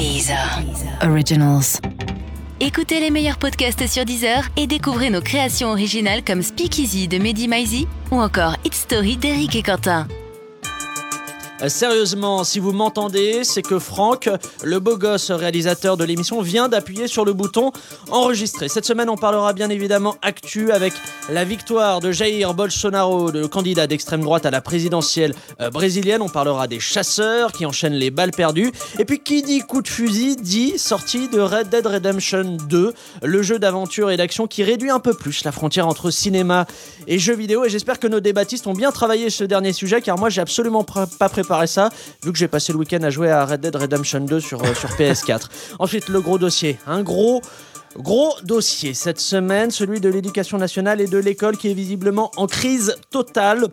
Deezer. Originals. Écoutez les meilleurs podcasts sur Deezer et découvrez nos créations originales comme Speakeasy de Mehdi Maizi ou encore It's Story d'Eric et Quentin. Euh, Sérieusement, si vous m'entendez, c'est que Franck, le beau gosse réalisateur de l'émission, vient d'appuyer sur le bouton enregistrer. Cette semaine, on parlera bien évidemment actu avec la victoire de Jair Bolsonaro, le candidat d'extrême droite à la présidentielle euh, brésilienne. On parlera des chasseurs qui enchaînent les balles perdues. Et puis, qui dit coup de fusil dit sortie de Red Dead Redemption 2, le jeu d'aventure et d'action qui réduit un peu plus la frontière entre cinéma et jeux vidéo. Et j'espère que nos débattistes ont bien travaillé ce dernier sujet, car moi, j'ai absolument pas préparé ça, vu que j'ai passé le week-end à jouer à Red Dead Redemption 2 sur, euh, sur PS4. Ensuite, le gros dossier. Un gros. Gros dossier cette semaine, celui de l'éducation nationale et de l'école qui est visiblement en crise totale,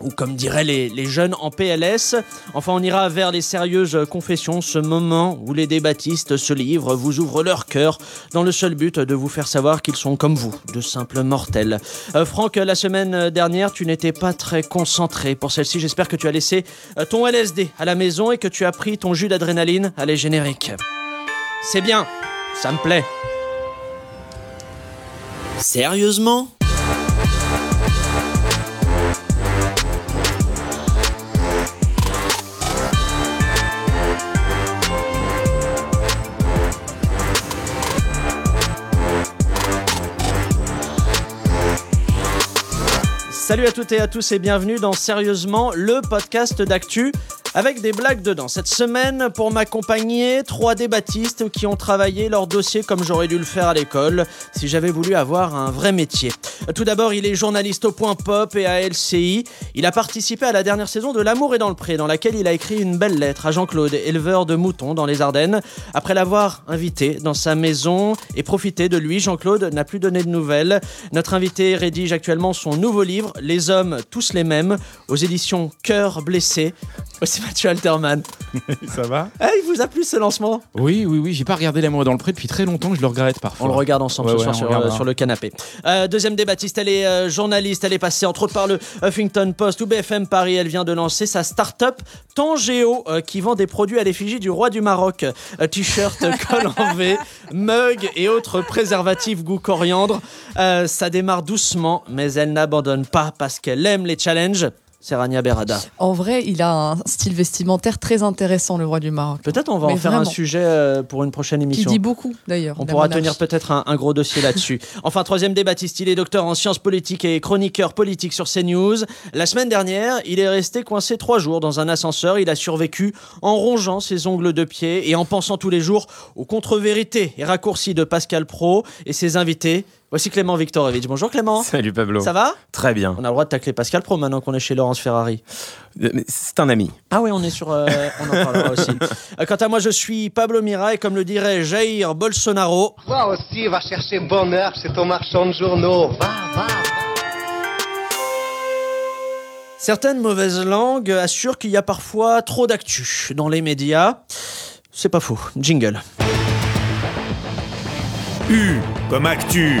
ou comme diraient les, jeunes en PLS. Enfin, on ira vers les sérieuses confessions, ce moment où les débattistes se livrent, vous ouvrent leur cœur, dans le seul but de vous faire savoir qu'ils sont comme vous, de simples mortels. Euh, Franck, la semaine dernière, tu n'étais pas très concentré pour celle-ci. J'espère que tu as laissé euh, ton LSD à la maison et que tu as pris ton jus d'adrénaline à les génériques. C'est bien, ça me plaît. Sérieusement? Salut à toutes et à tous et bienvenue dans Sérieusement, le podcast d'actu avec des blagues dedans. Cette semaine, pour m'accompagner, trois débattistes qui ont travaillé leur dossier comme j'aurais dû le faire à l'école si j'avais voulu avoir un vrai métier. Tout d'abord, il est journaliste au Point Pop et à LCI. Il a participé à la dernière saison de L'amour est dans le pré, dans laquelle il a écrit une belle lettre à Jean-Claude, éleveur de moutons dans les Ardennes. Après l'avoir invité dans sa maison et profité de lui, Jean-Claude n'a plus donné de nouvelles. Notre invité rédige actuellement son nouveau livre, Les hommes tous les mêmes, aux éditions Cœur blessé. Mathieu Alterman. Ça va Eh, il vous a plu ce lancement? Oui, oui, oui. J'ai pas regardé L'amour dans le pré depuis très longtemps. Je le regrette parfois. On le regarde ensemble Ouais, ce ouais, soir sur, euh, sur le canapé. Euh, deuxième débattiste, elle est euh, journaliste, elle est passée entre autres par le Huffington Post ou BFM Paris. Elle vient de lancer sa start-up Tangéo euh, qui vend des produits à l'effigie du roi du Maroc. Euh, T-shirt, col en V, mug et autres préservatifs goût coriandre. Euh, ça démarre doucement, mais elle n'abandonne pas parce qu'elle aime les challenges. C'est Rania Berada. En vrai, il a un style vestimentaire très intéressant, le roi du Maroc. Peut-être on va Mais en faire un sujet euh, pour une prochaine Qui émission. dit beaucoup, d'ailleurs. On pourra monarchie. tenir peut-être un, un gros dossier là-dessus. Enfin, troisième débat, il est docteur en sciences politiques et chroniqueur politique sur CNews. La semaine dernière, il est resté coincé trois jours dans un ascenseur. Il a survécu en rongeant ses ongles de pied et en pensant tous les jours aux contre-vérités et raccourcis de Pascal Pro et ses invités. Voici Clément Viktorovitch. Bonjour Clément. Salut Pablo. Ça va? Très bien. On a le droit de tacler Pascal Pro maintenant qu'on est chez Laurence Ferrari. C'est un ami. Ah oui, on est sur. euh, on en parlera aussi. Euh, Quant à moi, je suis Pablo Mira et comme le dirait Jair Bolsonaro. Toi aussi, va chercher bonheur chez ton marchand de journaux. Va, va. Certaines mauvaises langues assurent qu'il y a parfois trop d'actu dans les médias. C'est pas faux. Jingle. U comme actu.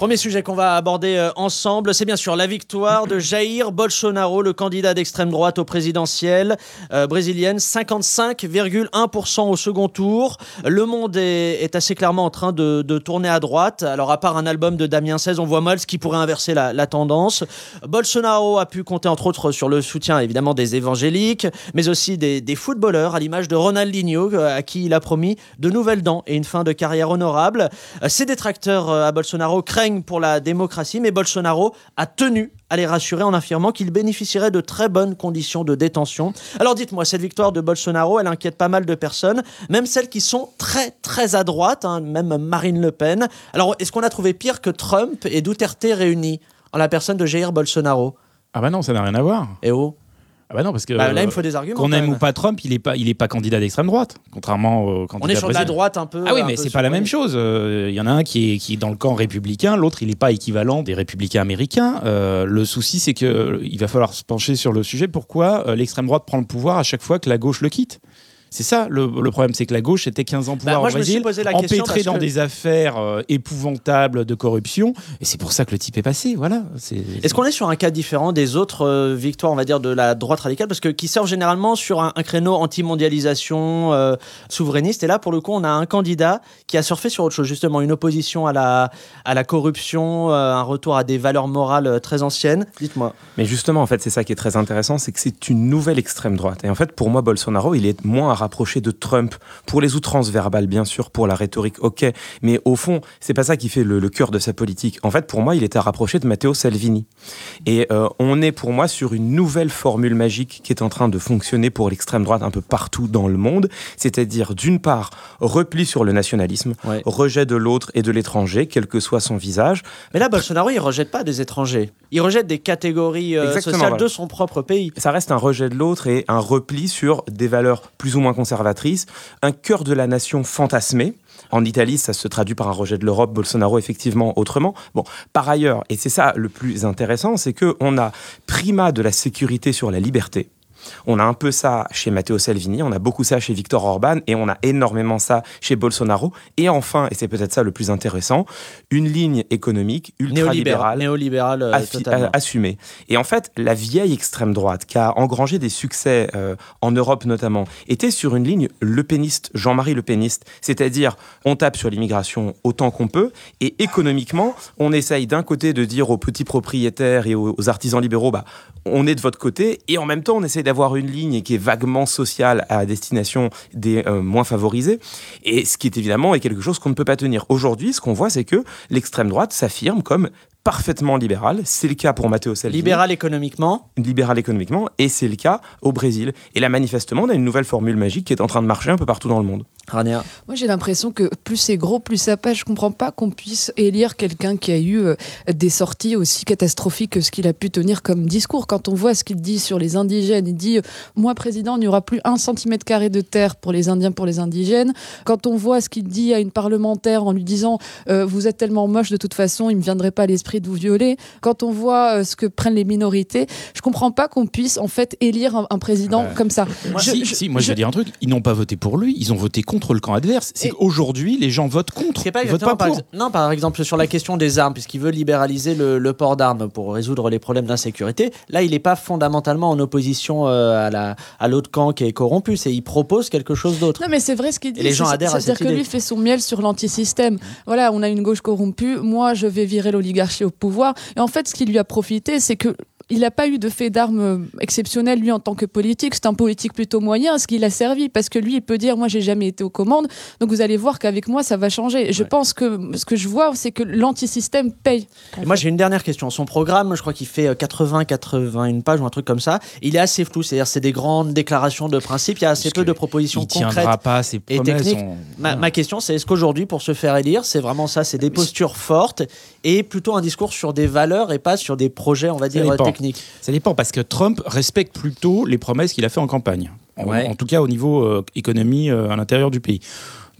Premier sujet qu'on va aborder euh, ensemble, c'est bien sûr la victoire de Jair Bolsonaro, le candidat d'extrême droite au présidentiel euh, brésilienne, 55,1% au second tour. Le monde est, assez clairement en train de, tourner à droite. Alors à part un album de Damien 16, on voit mal ce qui pourrait inverser la, tendance. Bolsonaro a pu compter entre autres sur le soutien évidemment des évangéliques, mais aussi des, des footballeurs, à l'image de Ronaldinho, euh, à qui il a promis de nouvelles dents et une fin de carrière honorable. Euh, Ses détracteurs à Bolsonaro craignent pour la démocratie, mais Bolsonaro a tenu à les rassurer en affirmant qu'il bénéficierait de très bonnes conditions de détention. Alors dites-moi, cette victoire de Bolsonaro, elle inquiète pas mal de personnes, même celles qui sont très très à droite, hein, même Marine Le Pen. Alors est-ce qu'on a trouvé pire que Trump et Duterte réunis en la personne de Jair Bolsonaro? Ah bah non, ça n'a rien à voir. Eh oh Ah bah non, parce que Bah, là, il me euh, faut des arguments. qu'on aime même. ou pas Trump, il est pas, il est pas candidat d'extrême droite, contrairement au candidat On est sur de la droite un peu. Ah oui, mais c'est pas la même chose. Euh, Il y en a un qui est, qui est dans le camp républicain, l'autre il n'est pas équivalent des républicains américains. Euh, le souci, c'est que il va falloir se pencher sur le sujet. Pourquoi l'extrême droite prend le pouvoir à chaque fois que la gauche le quitte? C'est ça le, le problème, c'est que la gauche était 15 ans pouvoir Bah, moi, au je me suis Brésil, posé la question empêtrée dans que- des affaires euh, épouvantables de corruption, et c'est pour ça que le type est passé. Voilà. C'est- Est-ce qu'on est sur un cas différent des autres euh, victoires, on va dire, de la droite radicale? Parce que qui sort généralement sur un, un créneau anti-mondialisation euh, souverainiste. Et là, pour le coup, on a un candidat qui a surfé sur autre chose, justement, une opposition à la, à la corruption, euh, un retour à des valeurs morales très anciennes. Dites-moi. Mais justement, en fait, c'est ça qui est très intéressant, c'est que c'est une nouvelle extrême droite. Et en fait, pour moi, Bolsonaro, il est moins à rapprocher de Trump pour les outrances verbales, bien sûr, pour la rhétorique, ok. Mais au fond, c'est pas ça qui fait le, le cœur de sa politique. En fait, pour moi, il est à rapprocher de Matteo Salvini. Et euh, on est pour moi sur une nouvelle formule magique qui est en train de fonctionner pour l'extrême droite un peu partout dans le monde. C'est-à-dire, d'une part, repli sur le nationalisme, Ouais. rejet de l'autre et de l'étranger, quel que soit son visage. Mais là, Bolsonaro, il rejette pas des étrangers. Il rejette des catégories euh, sociales voilà. de son propre pays. Ça reste un rejet de l'autre et un repli sur des valeurs plus ou moins conservatrices, un cœur de la nation fantasmé. En Italie, ça se traduit par un rejet de l'Europe, Bolsonaro effectivement autrement. Bon, par ailleurs, et c'est ça le plus intéressant, c'est que on a primat de la sécurité sur la liberté. On a un peu ça chez Matteo Salvini, on a beaucoup ça chez Viktor Orban et on a énormément ça chez Bolsonaro. Et enfin, et c'est peut-être ça le plus intéressant, une ligne économique ultra-libérale euh, euh, assumé. Et en fait, la vieille extrême droite, qui a engrangé des succès euh, en Europe notamment, était sur une ligne Le Peniste, Jean-Marie Le Peniste, c'est-à-dire on tape sur l'immigration autant qu'on peut, et économiquement, on essaye d'un côté de dire aux petits propriétaires et aux, aux artisans libéraux, bah, on est de votre côté, et en même temps, on essaye d'avoir une ligne qui est vaguement sociale à destination des euh, moins favorisés, et ce qui est évidemment est quelque chose qu'on ne peut pas tenir. Aujourd'hui, ce qu'on voit, c'est que l'extrême droite s'affirme comme parfaitement libérale. C'est le cas pour Matteo Salvini. Libéral économiquement. libéral économiquement, et c'est le cas au Brésil. Et là, manifestement, on a une nouvelle formule magique qui est en train de marcher un peu partout dans le monde. Rania. Moi, j'ai l'impression que plus c'est gros, plus ça passe. Je comprends pas qu'on puisse élire quelqu'un qui a eu euh, des sorties aussi catastrophiques que ce qu'il a pu tenir comme discours. Quand on voit ce qu'il dit sur les indigènes, il dit euh, Moi, président, il n'y aura plus un centimètre carré de terre pour les Indiens, pour les indigènes. Quand on voit ce qu'il dit à une parlementaire en lui disant euh, Vous êtes tellement moche, de toute façon, il ne me viendrait pas à l'esprit de vous violer. Quand on voit euh, ce que prennent les minorités, je comprends pas qu'on puisse en fait élire un, un président comme ça. Moi, Je- si, je- si, moi je je- vais dire un truc, ils n'ont pas voté pour lui, ils ont voté contre le camp adverse. C'est qu'aujourd'hui, les gens votent contre, C'est pas ils votent exactement pas par, pour. ex- non, par exemple sur la question des armes, puisqu'il veut libéraliser le, le port d'armes pour résoudre les problèmes d'insécurité. Là, il n'est pas fondamentalement en opposition euh, à la à l'autre camp qui est corrompu. C'est il propose quelque chose d'autre. Non, mais c'est vrai ce qu'il dit. Et les gens adhèrent à C'est-à-dire cette que idée. lui fait son miel sur l'antisystème. Voilà, on a une gauche corrompue. Moi, je vais virer l'oligarchie au pouvoir. Et en fait, ce qui lui a profité, c'est que. Il n'a pas eu de fait d'armes euh, exceptionnel, lui, en tant que politique. C'est un politique plutôt moyen, ce qui l'a servi. Parce que lui, il peut dire Moi, j'ai jamais été aux commandes. Donc, vous allez voir qu'avec moi, ça va changer. Je Ouais. pense que ce que je vois, c'est que l'antisystème paye. Et moi, j'ai une dernière question. Son programme, je crois qu'il fait 80-81 pages ou un truc comme ça. Il est assez flou. C'est-à-dire, c'est des grandes déclarations de principe. Il y a assez Parce peu de propositions Il concrètes. tiendra pas ses et techniques. on- Ma, ma question, c'est est-ce qu'aujourd'hui, pour se faire élire, c'est vraiment ça C'est des postures fortes et plutôt un discours sur des valeurs et pas sur des projets, on va dire, dépend. Ça dépend parce que Trump respecte plutôt les promesses qu'il a fait en campagne. En tout cas au niveau euh, économie euh, à l'intérieur du pays.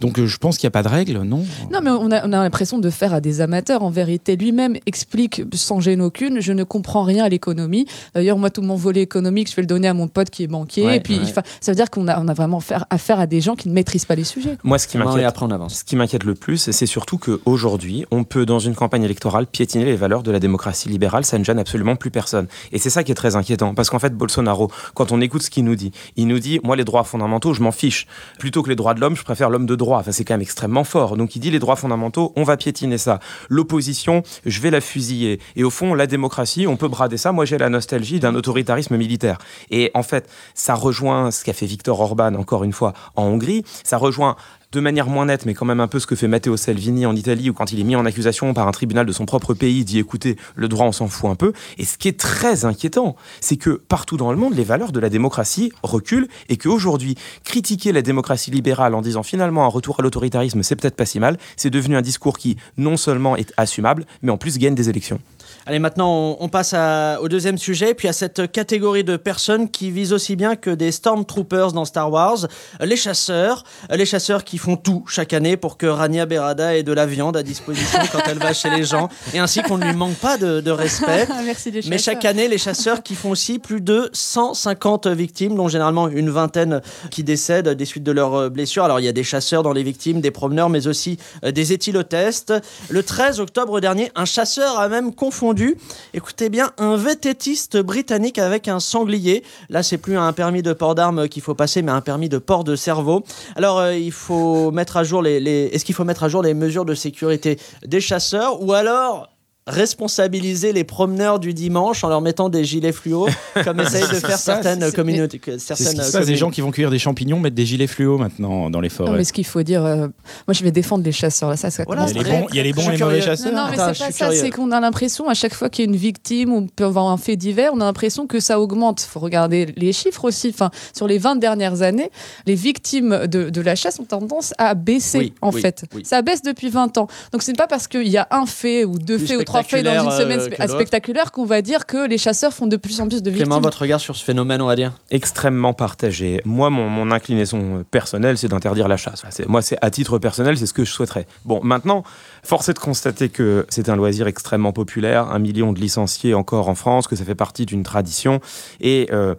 Donc euh, je pense qu'il n'y a pas de règle, non? Non, mais on a, on a l'impression de faire à des amateurs. En vérité, lui-même explique sans gêne aucune Je ne comprends rien à l'économie. D'ailleurs, moi, tout mon volet économique, je vais le donner à mon pote qui est banquier. Ouais, et puis, ouais. ça veut dire qu'on a, on a vraiment faire, affaire à des gens qui ne maîtrisent pas les sujets. Moi, ce qui m'inquiète, Et après, on avance. Ce qui m'inquiète le plus, c'est surtout qu'aujourd'hui, on peut, dans une campagne électorale, piétiner les valeurs de la démocratie libérale. Ça ne gêne absolument plus personne. Et c'est ça qui est très inquiétant. Parce qu'en fait, Bolsonaro, quand on écoute ce qu'il nous dit, il nous dit Moi, les droits fondamentaux, je m'en fiche. Plutôt que les droits de l'homme, je préfère l'homme de droit. Enfin, c'est quand même extrêmement fort. Donc, il dit Les droits fondamentaux, on va piétiner ça. L'opposition, je vais la fusiller. Et au fond, la démocratie, on peut brader ça. Moi, j'ai la nostalgie d'un autoritarisme militaire. Et en fait, ça rejoint ce qu'a fait Viktor Orban, encore une fois, en Hongrie. Ça rejoint de manière moins nette, mais quand même un peu ce que fait Matteo Salvini en Italie, où quand il est mis en accusation par un tribunal de son propre pays, dit écoutez, le droit, on s'en fout un peu. Et ce qui est très inquiétant, c'est que partout dans le monde, les valeurs de la démocratie reculent et qu'aujourd'hui, critiquer la démocratie libérale en disant finalement un retour à l'autoritarisme, c'est peut-être pas si mal, c'est devenu un discours qui non seulement est assumable, mais en plus gagne des élections. Allez, maintenant, on, passe au deuxième sujet, puis à cette catégorie de personnes qui visent aussi bien que des Stormtroopers dans Star Wars, les chasseurs. Les chasseurs qui font tout chaque année pour que Rania Berada ait de la viande à disposition quand elle va chez les gens, et ainsi qu'on ne lui manque pas de, de respect. Merci les Mais chaque année, les chasseurs qui font aussi plus de 150 victimes, dont généralement une vingtaine qui décèdent des suites de leurs euh, blessures. Alors il y a des chasseurs dans les victimes, des promeneurs, mais aussi euh, des éthylotestes. Le 13 octobre dernier, un chasseur a même confondu, écoutez bien, un vététiste britannique avec un sanglier. Là, c'est plus un permis de port d'armes qu'il faut passer, mais un permis de port de cerveau. Alors euh, il faut mettre à jour les, les- est-ce qu'il faut mettre à jour les mesures de sécurité des chasseurs ou alors responsabiliser les promeneurs du dimanche en leur mettant des gilets fluo, comme essayent de faire Ça, certaines c'est- communautés. C'est Certaines communes. des gens qui vont cueillir des champignons mettent des gilets fluo maintenant dans les Non, forêts. mais ce qu'il faut dire, euh, moi je vais défendre les chasseurs là, ça, ça Voilà, il, y a les c'est bons, il y a les bons et les mauvais chasseurs. Non, non, mais c'est pas ça, c'est qu'on a l'impression, à chaque fois qu'il y a une victime ou on peut avoir un fait divers, on a l'impression que ça augmente. Il faut regarder les chiffres aussi. Enfin, sur les 20 dernières années, les victimes de, de la chasse ont tendance à baisser, Oui, en oui, fait. oui. Ça baisse depuis 20 ans. Donc, ce n'est pas parce qu'il y a un fait ou deux faits ou trois faits dans une spectaculaire, semaine euh, d'autres. spectaculaire qu'on va dire que les chasseurs font de plus en plus de victimes. Clément, votre regard sur ce phénomène, on va dire extrêmement partagé. Moi, mon, mon inclinaison personnelle, c'est d'interdire la chasse. C'est- Moi, c'est à titre personnel, c'est ce que je souhaiterais. Bon, maintenant, force est de constater que c'est un loisir extrêmement populaire, un million de licenciés encore en France, que ça fait partie d'une tradition et euh,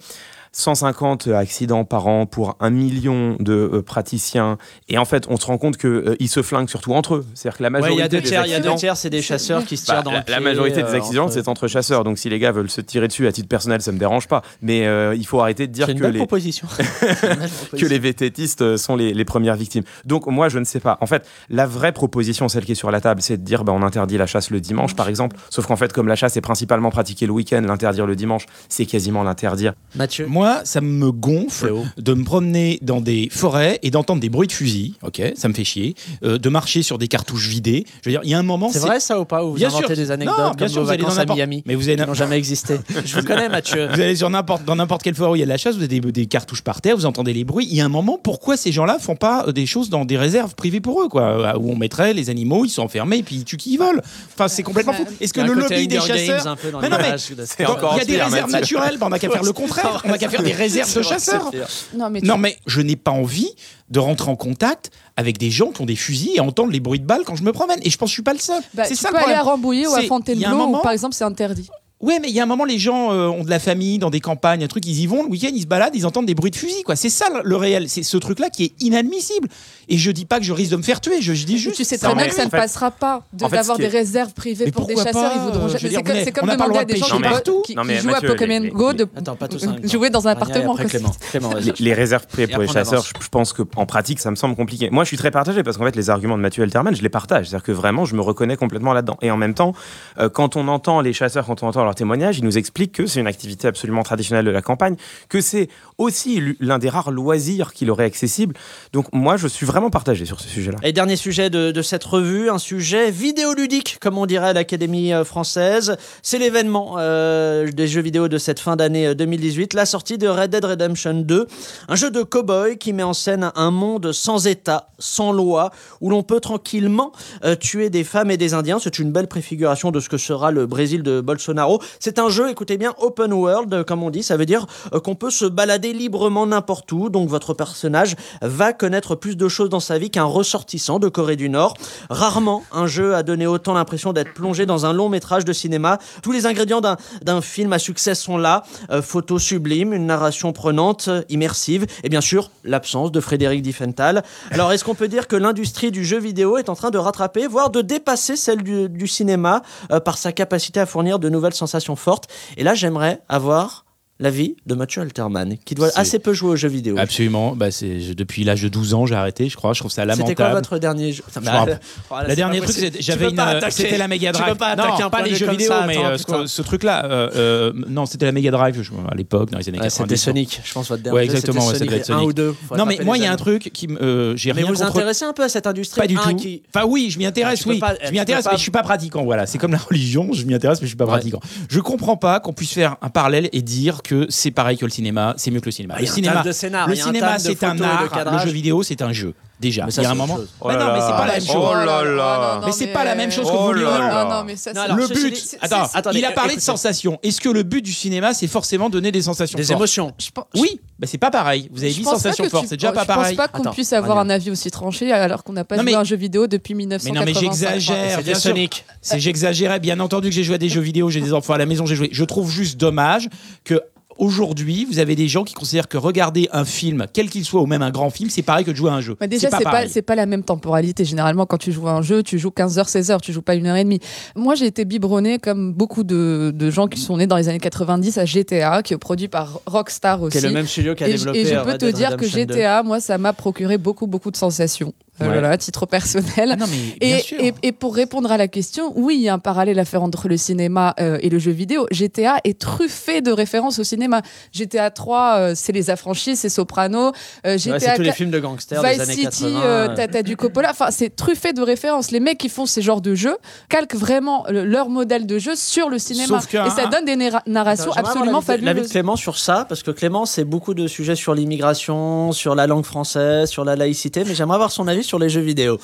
150 accidents par an pour un million de euh, praticiens. Et en fait, on se rend compte qu'ils se flinguent surtout entre eux. C'est-à-dire que la Ouais, majorité il y a deux des tiers, il y a deux accidents- tiers, c'est des chasseurs qui se tirent bah, dans la, le pied. la majorité des euh, accidents, entre- c'est entre chasseurs. Donc si les gars veulent se tirer dessus à titre personnel, ça me dérange pas. Mais euh, il faut arrêter de dire une que belle les, proposition. Que les vététistes euh, sont les, les premières victimes. Donc moi, je ne sais pas. En fait, la vraie proposition, celle qui est sur la table, c'est de dire bah, on interdit la chasse le dimanche, par exemple. Sauf qu'en fait, comme la chasse est principalement pratiquée le week-end, l'interdire le dimanche, c'est quasiment l'interdire. Mathieu Moi, ça me gonfle de me promener dans des forêts et d'entendre des bruits de fusil. Ok, ça me fait chier. Euh, de marcher sur des cartouches vidées. Je veux dire, il y a un moment. C'est vrai ça ou pas Ou vous Bien inventez sûr. des anecdotes Non, comme bien sûr, vos vous allez dans vacances à Miami Mais vous allez n'ont jamais existé. Je vous connais, Mathieu. Vous allez sur n'importe, dans n'importe quelle forêt où il y a de la chasse, vous avez des, des cartouches par terre, vous entendez les bruits. Il y a un moment, pourquoi ces gens-là font pas euh, des choses dans des réserves privées pour eux, quoi, euh, où on mettrait les animaux, ils sont enfermés et puis ils tuent qui ils veulent. Enfin, c'est complètement fou. Est-ce que Il y a le lobby des chasseurs Mais non, mais il y a des réserves naturelles, on n'a qu'à faire le contraire. On n'a qu'à faire des réserves de chasseurs. Non, mais tu- Non, mais je n'ai pas envie de rentrer en contact avec des gens qui ont des fusils et entendre les bruits de balles quand je me promène. Et je pense que je suis pas le seul. bah, c'est ça peux le aller à Rambouillet ou à Fontainebleau, moment- où, par exemple, c'est interdit. Ouais, mais il y a un moment, les gens euh, ont de la famille dans des campagnes, un truc, ils y vont le week-end, ils se baladent, ils entendent des bruits de fusil, quoi. C'est ça le, réel. C'est ce truc-là qui est inadmissible. Et je dis pas que je risque de me faire tuer, je, je dis juste. tu sais très bien que ça ne fait- passera pas de- en fait, d'avoir qui des réserves privées Mais pour des chasseurs. pas, ils voudront jamais- C'est comme, demander à de des gens qui, jouent à Pokémon Go de temps. jouer dans un appartement. Les, réserves privées pour les chasseurs, je pense qu'en pratique, ça me semble compliqué. Moi, je suis très partagé parce qu'en fait, les arguments de Mathieu Alterman, je les partage. C'est-à-dire que vraiment, je me reconnais complètement là-dedans. Et en même temps, euh, quand on entend les chasseurs, quand on entend leurs témoignages, ils nous expliquent que c'est une activité absolument traditionnelle de la campagne, que c'est aussi l'un des rares loisirs qu'il aurait accessible. Donc, moi, je suis vraiment partagé sur ce sujet-là. Et dernier sujet de, cette revue, un sujet vidéoludique, comme on dirait à l'Académie euh, française. C'est l'événement euh, des jeux vidéo de cette fin d'année euh, 2018, la sortie de Red Dead Redemption 2, un jeu de cow-boy qui met en scène un monde sans État, sans loi, où l'on peut tranquillement euh, tuer des femmes et des Indiens. C'est une belle préfiguration de ce que sera le Brésil de Bolsonaro. C'est un jeu, écoutez bien, open world, euh, comme on dit. Ça veut dire euh, qu'on peut se balader librement n'importe où. Donc votre personnage va connaître plus de choses dans sa vie qu'un ressortissant de Corée du Nord. Rarement un jeu a donné autant l'impression d'être plongé dans un long métrage de cinéma. Tous les ingrédients d'un film à succès sont là. Euh, photos sublimes, une narration prenante, immersive et bien sûr l'absence de Frédéric Diffenthal. Alors est-ce qu'on peut dire que l'industrie du jeu vidéo est en train de rattraper, voire de dépasser celle du, cinéma par sa capacité à fournir de nouvelles sensations Et là j'aimerais avoir l'avis de Mathieu Alterman, qui doit assez peu jouer aux jeux vidéo. Absolument. Bah, c'est, depuis l'âge de 12 ans, j'ai arrêté, je crois. Je trouve ça lamentable. C'était quoi votre dernier jeu Je me rappelle. La dernière truc, j'avais une, euh, c'était la Mega Drive. Tu peux pas non, attaquer un pas les jeux vidéo, ça, mais attends, euh, ce, truc-là. euh, euh, non, c'était la Mega Drive je- à l'époque, dans les années Ouais, 90. c'était Sonic, je pense votre dernier Ouais, jeu, exactement, devait Sonic, un ou deux. Non, mais moi, il y a un truc qui, euh, j'ai Mais rien vous contre. intéressez un peu à cette industrie Pas du tout. Enfin oui, je m'y intéresse, Ah, peux oui. je m'y intéresse, mais je suis pas pratiquant. Voilà, c'est comme la religion, je m'y intéresse, mais je suis pas pratiquant. Je comprends pas qu'on puisse faire un parallèle et dire que c'est pareil que le cinéma, c'est mieux que le cinéma. Ah, le cinéma, le cinéma, c'est un art, le jeu vidéo, c'est un jeu. déjà. Mais ça, il y a un moment. Oh Bah non, mais c'est pas la même chose. Oh là là. mais c'est pas la même chose que Oh vous là non. là. Non, non, mais ça, Non, c'est- alors, le but, attends, attendez, il a parlé de sensations. Est-ce que le but du cinéma, c'est forcément donner des sensations Des fortes émotions. je pense- Oui, bah c'est pas pareil. Vous avez je dit pense pas sensation que forte, tu- c'est déjà oh, pas pareil. Je pense pas qu'on puisse avoir un avis aussi tranché alors qu'on n'a pas joué mais- à un jeu vidéo depuis Mais 1985. non, mais j'exagère. C'est bien. Sonic. C'est j'exagérais. Bien entendu que j'ai joué à des jeux vidéo, j'ai des enfants à la maison, j'ai joué. Je trouve juste dommage que aujourd'hui, vous avez des gens qui considèrent que regarder un film, quel qu'il soit, ou même un grand film, c'est pareil que de jouer à un jeu. Mais déjà, c'est pas, pas la même temporalité. Généralement, quand tu joues à un jeu, tu joues 15 heures, 16 heures, tu joues pas une heure et demie. Moi, j'ai été biberonné comme beaucoup de, de gens qui sont nés dans les années 90 à GTA, qui est produit par Rockstar aussi. Qui est le même studio qui a et, je- développé et je euh, peux Red te dire que Redemption 2. GTA, moi, ça m'a procuré beaucoup, beaucoup de sensations. Euh, Ouais. Voilà, à titre personnel. Ah non, mais bien Et, sûr. et- et pour répondre à la question, oui, il y a un parallèle à faire entre le cinéma euh, et le jeu vidéo. GTA est truffé de références au cinéma. GTA 3, euh, c'est Les Affranchis, c'est Soprano. Euh, Ouais, c'est tous les 4 films de gangsters des années City, 80. t'as t'as du Coppola. Enfin, c'est truffé de références. Les mecs qui font ces genres de jeux calquent vraiment le- leur modèle de jeu sur le cinéma. Que- Et ça donne des narra- narrations absolument avoir l'avis de- fabuleuses. Clément sur ça, parce que Clément, c'est beaucoup de sujets sur l'immigration, sur la langue française, sur la laïcité, mais j'aimerais avoir son avis sur les jeux vidéo.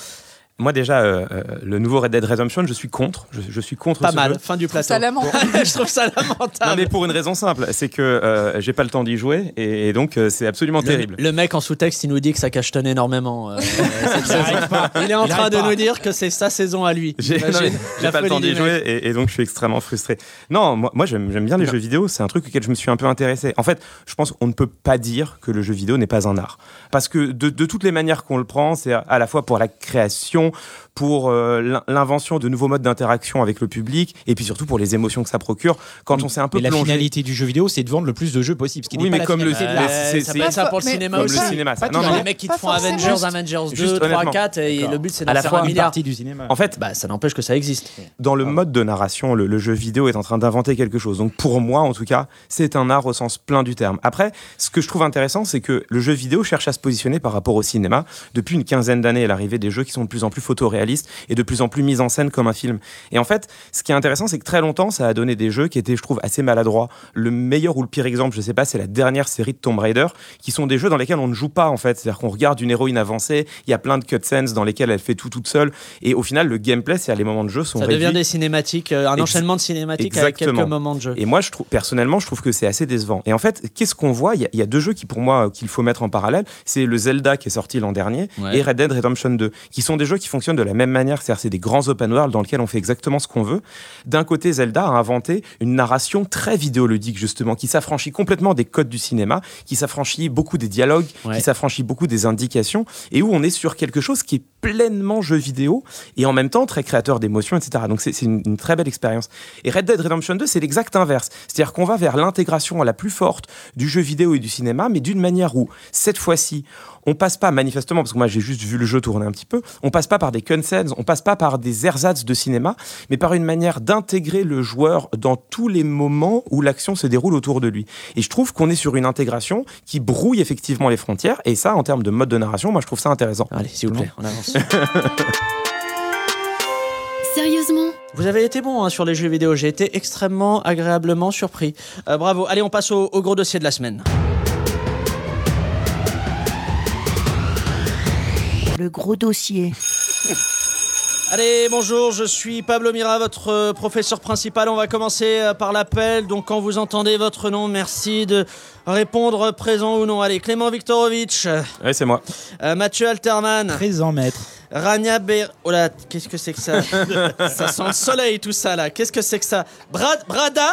Moi déjà, euh, euh, le nouveau Red Dead Redemption, je suis contre. Je, je suis contre Pas ce mal, jeu. fin du plateau. Ça je trouve ça lamentable. Non mais pour une raison simple, c'est que euh, j'ai pas le temps d'y jouer et, et donc euh, c'est absolument le, terrible. le mec en sous-texte, il nous dit que ça cachetonne énormément. euh. Il est en Il train de pas. nous dire que c'est sa saison à lui. J'ai pas le temps d'y jouer et, et donc je suis extrêmement frustré. Non, moi, moi j'aime j'aime bien les Non. jeux vidéo, c'est un truc auquel je me suis un peu intéressé. En fait, je pense qu'on ne peut pas dire que le jeu vidéo n'est pas un art. Parce que de, de toutes les manières qu'on le prend, c'est à, à la fois pour la création, je pour euh, l'in- l'invention de nouveaux modes d'interaction avec le public et puis surtout pour les émotions que ça procure quand on s'est un peu Mais la finalité du jeu vidéo, c'est de vendre le plus de jeux possible. Ce qui Oui, mais pas la comme le- l'art. c'est- ça ça pour le cinéma aussi. le cinéma. ça. Non, à non, les mecs qui te font Avengers. Avengers 2, Juste 3, honnêtement. 4, et le but c'est d'en À la faire fois un une milliard. partie du cinéma. En fait, Bah, ça n'empêche que ça existe. dans le mode de narration, le, le jeu vidéo est en train d'inventer quelque chose. Donc pour moi, en tout cas, c'est un art au sens plein du terme. Après, ce que je trouve intéressant, c'est que le jeu vidéo cherche à se positionner par rapport au cinéma. Depuis une quinzaine d'années, est l'arrivée des jeux qui sont de plus en plus photoréalistes et de plus en plus mis en scène comme un film. Et en fait, ce qui est intéressant, c'est que très longtemps, ça a donné des jeux qui étaient, je trouve, assez maladroits. Le meilleur ou le pire exemple, je sais pas, c'est la dernière série de Tomb Raider, qui sont des jeux dans lesquels on ne joue pas, en fait. C'est-à-dire qu'on regarde une héroïne avancée, il y a plein de cutscenes dans lesquelles elle fait tout toute seule. Et au final, le gameplay, c'est à les moments de jeu sont Ça réduits. devient des cinématiques, euh, un Ex- enchaînement de cinématiques avec quelques moments de jeu. Et moi, je trouve, personnellement, je trouve que c'est assez décevant. Et en fait, qu'est-ce qu'on voit? Il y, a, il y a deux jeux qui, pour moi, euh, qu'il faut mettre en parallèle. C'est le Zelda qui est sorti l'an dernier Ouais. et Red Dead Redemption 2, qui sont des jeux qui fonctionnent de la même manière. C'est-à-dire, c'est des grands open world dans lesquels on fait exactement ce qu'on veut. D'un côté, Zelda a inventé une narration très vidéoludique, justement, qui s'affranchit complètement des codes du cinéma, qui s'affranchit beaucoup des dialogues, Ouais. qui s'affranchit beaucoup des indications, et où on est sur quelque chose qui est pleinement jeu vidéo et en même temps très créateur d'émotions, etc. Donc c'est une très belle expérience. Et Red Dead Redemption 2, c'est l'exact inverse. C'est-à-dire qu'on va vers l'intégration la plus forte du jeu vidéo et du cinéma, mais d'une manière où, cette fois-ci, on passe pas manifestement, parce que moi j'ai juste vu le jeu tourner un petit peu, on passe pas par des on passe pas par des ersatz de cinéma, mais par une manière d'intégrer le joueur dans tous les moments où l'action se déroule autour de lui. Et je trouve qu'on est sur une intégration qui brouille effectivement les frontières, et ça, en termes de mode de narration, moi je trouve ça intéressant. Allez, s'il vous plaît, on avance. Sérieusement? Vous avez été bon hein, sur les jeux vidéo, j'ai été extrêmement agréablement surpris. Euh, bravo. Allez, on passe au, au gros dossier de la semaine. Le gros dossier. Allez, bonjour, je suis Pablo Mira, votre euh, professeur principal. On va commencer euh, par l'appel. Donc, quand vous entendez votre nom, merci de répondre présent ou non. Allez, Clément Viktorovitch, Ouais, c'est moi. euh, Mathieu Alterman, Présent maître. Rania Ber... Oh là, qu'est-ce que c'est que ça? Ça sent le soleil tout ça là. Qu'est-ce que c'est que ça? Brad... Brada?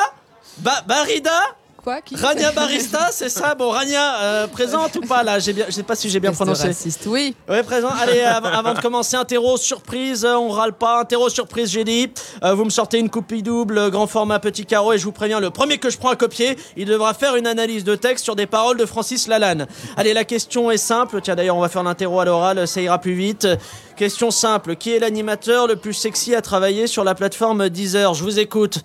Ba- Barida? Quoi qui Rania Barista, c'est ça Bon, Rania, euh, présente ou pas là. Je sais pas si j'ai bien prononcé. raciste, oui. Ouais, présent. Allez, avant, avant de commencer, interro surprise. euh, On râle pas. Interro surprise, j'ai dit. Euh, vous me sortez une copie double, grand format petit carreau, et je vous préviens, le premier que je prends à copier, il devra faire une analyse de texte sur des paroles de Francis Lalanne. Allez, la question est simple. Tiens, d'ailleurs, on va faire l'interro à l'oral, ça ira plus vite. Question simple. Qui est l'animateur le plus sexy à travailler sur la plateforme Deezer? Je vous écoute.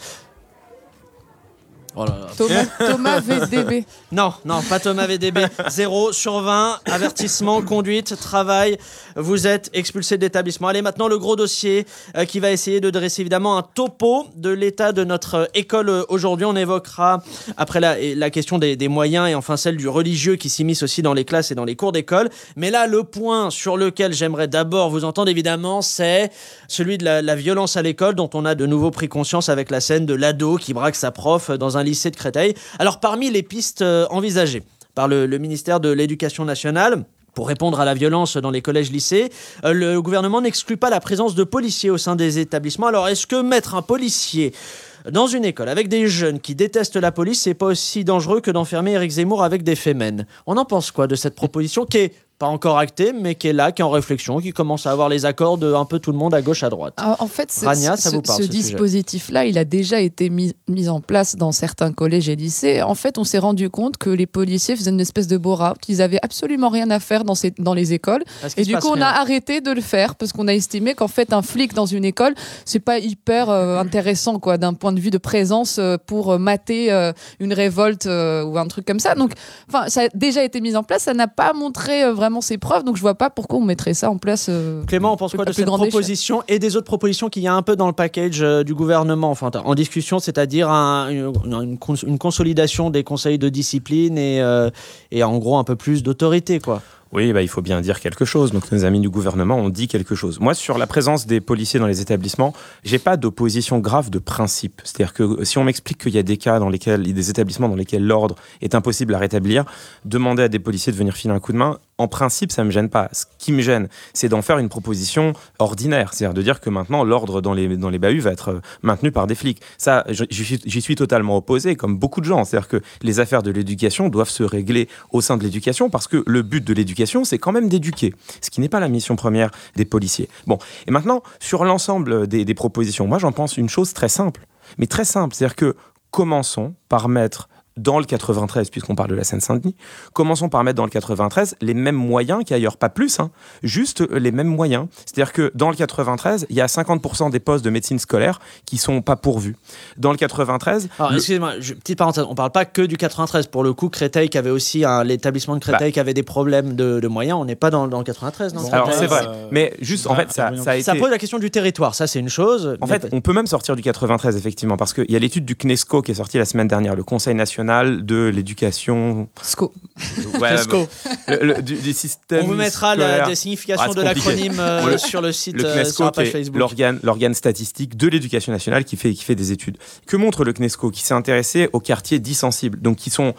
Oh là là. Thomas, Thomas VDB. Non, non, pas Thomas VDB. 0 sur 20. Avertissement, conduite, travail. Vous êtes expulsé de l'établissement. Allez, maintenant le gros dossier euh, qui va essayer de dresser évidemment un topo de l'état de notre euh, école euh, aujourd'hui. On évoquera après la, question des, des moyens et enfin celle du religieux qui s'immisce aussi dans les classes et dans les cours d'école. Mais là, le point sur lequel j'aimerais d'abord vous entendre évidemment, c'est celui de la, la violence à l'école dont on a de nouveau pris conscience avec la scène de l'ado qui braque sa prof dans un lycée de Créteil. Alors parmi les pistes euh, envisagées par le, le ministère de l'Éducation nationale, pour répondre à la violence dans les collèges-lycées, euh, le gouvernement n'exclut pas la présence de policiers au sein des établissements. Alors est-ce que mettre un policier dans une école avec des jeunes qui détestent la police, c'est pas aussi dangereux que d'enfermer Eric Zemmour avec des fémènes? On en pense quoi de cette proposition qui est pas encore actée, mais qui est là, qui est en réflexion, qui commence à avoir les accords de un peu tout le monde à gauche, à droite Ah, En fait, ce, Rania, ça vous parle, ce ce dispositif-là, il a déjà été mis, mis en place dans certains collèges et lycées. En fait, on s'est rendu compte que les policiers faisaient une espèce de bore-out. Ils avaient absolument rien à faire dans, ces, dans les écoles. Et du coup, on a arrêté de le faire parce qu'on a estimé qu'en fait, un flic dans une école, c'est pas hyper euh, intéressant, quoi, d'un point de vue de présence euh, pour euh, mater une révolte ou un truc comme ça. Donc, enfin, ça a déjà été mis en place. Ça n'a pas montré euh, vraiment ses preuves. Donc, je vois pas pourquoi on mettrait ça en place. euh, Clément, on pense quoi de cette proposition et des autres propositions qu'il y a un peu dans le package euh, du gouvernement, enfin en discussion, c'est-à-dire un- une, une cons- une consolidation des conseils de discipline et, euh, et en gros un peu plus d'autorité, quoi. Oui, bah, il faut bien dire quelque chose. Donc, nos amis du gouvernement ont dit quelque chose. Moi, sur la présence des policiers dans les établissements, j'ai pas d'opposition grave de principe. C'est-à-dire que si on m'explique qu'il y a des cas dans lesquels, des établissements dans lesquels l'ordre est impossible à rétablir, demander à des policiers de venir filer un coup de main, en principe, ça me gêne pas. Ce qui me gêne, c'est d'en faire une proposition ordinaire. C'est-à-dire de dire que maintenant, l'ordre dans les, dans les bahuts va être euh, maintenu par des flics. Ça, j'y suis totalement opposé, comme beaucoup de gens. C'est-à-dire que les affaires de l'éducation doivent se régler au sein de l'éducation parce que le but de l'éducation, c'est quand même d'éduquer. Ce qui n'est pas la mission première des policiers. Bon. Et maintenant, sur l'ensemble des, propositions, moi, j'en pense une chose très simple. Mais très simple. C'est-à-dire que commençons par mettre dans le 93, puisqu'on parle de la Seine-Saint-Denis, commençons par mettre dans le 93 les mêmes moyens qu'ailleurs, pas plus, hein, juste les mêmes moyens. C'est-à-dire que dans le 93, il y a 50% des postes de médecine scolaire qui sont pas pourvus. Dans le 93, Alors, le- excusez-moi, je- petite parenthèse, on parle pas que du 93. Pour le coup, Créteil, qui avait aussi un- l'établissement de Créteil qui avait des problèmes de, de moyens, on n'est pas dans, dans le 93, non? Alors c'est vrai, euh, mais juste en bah, fait, ça, a été. Ça pose la question du territoire, ça c'est une chose. En fait, on peut même sortir du 93, effectivement, parce qu'il y a l'étude du CNESCO qui est sortie la semaine dernière, le Conseil national de l'éducation. SCO. Ouais, Cnesco. le- le- du, du système. On vous mettra la, la signification Ah, de l'acronyme euh, sur le site, Le euh, sur CNESCO, la page Facebook. l'organe, l'organe statistique de l'éducation nationale qui fait, qui fait des études. Que montre le CNESCO Qui s'est intéressé aux quartiers dits sensibles, donc qui sont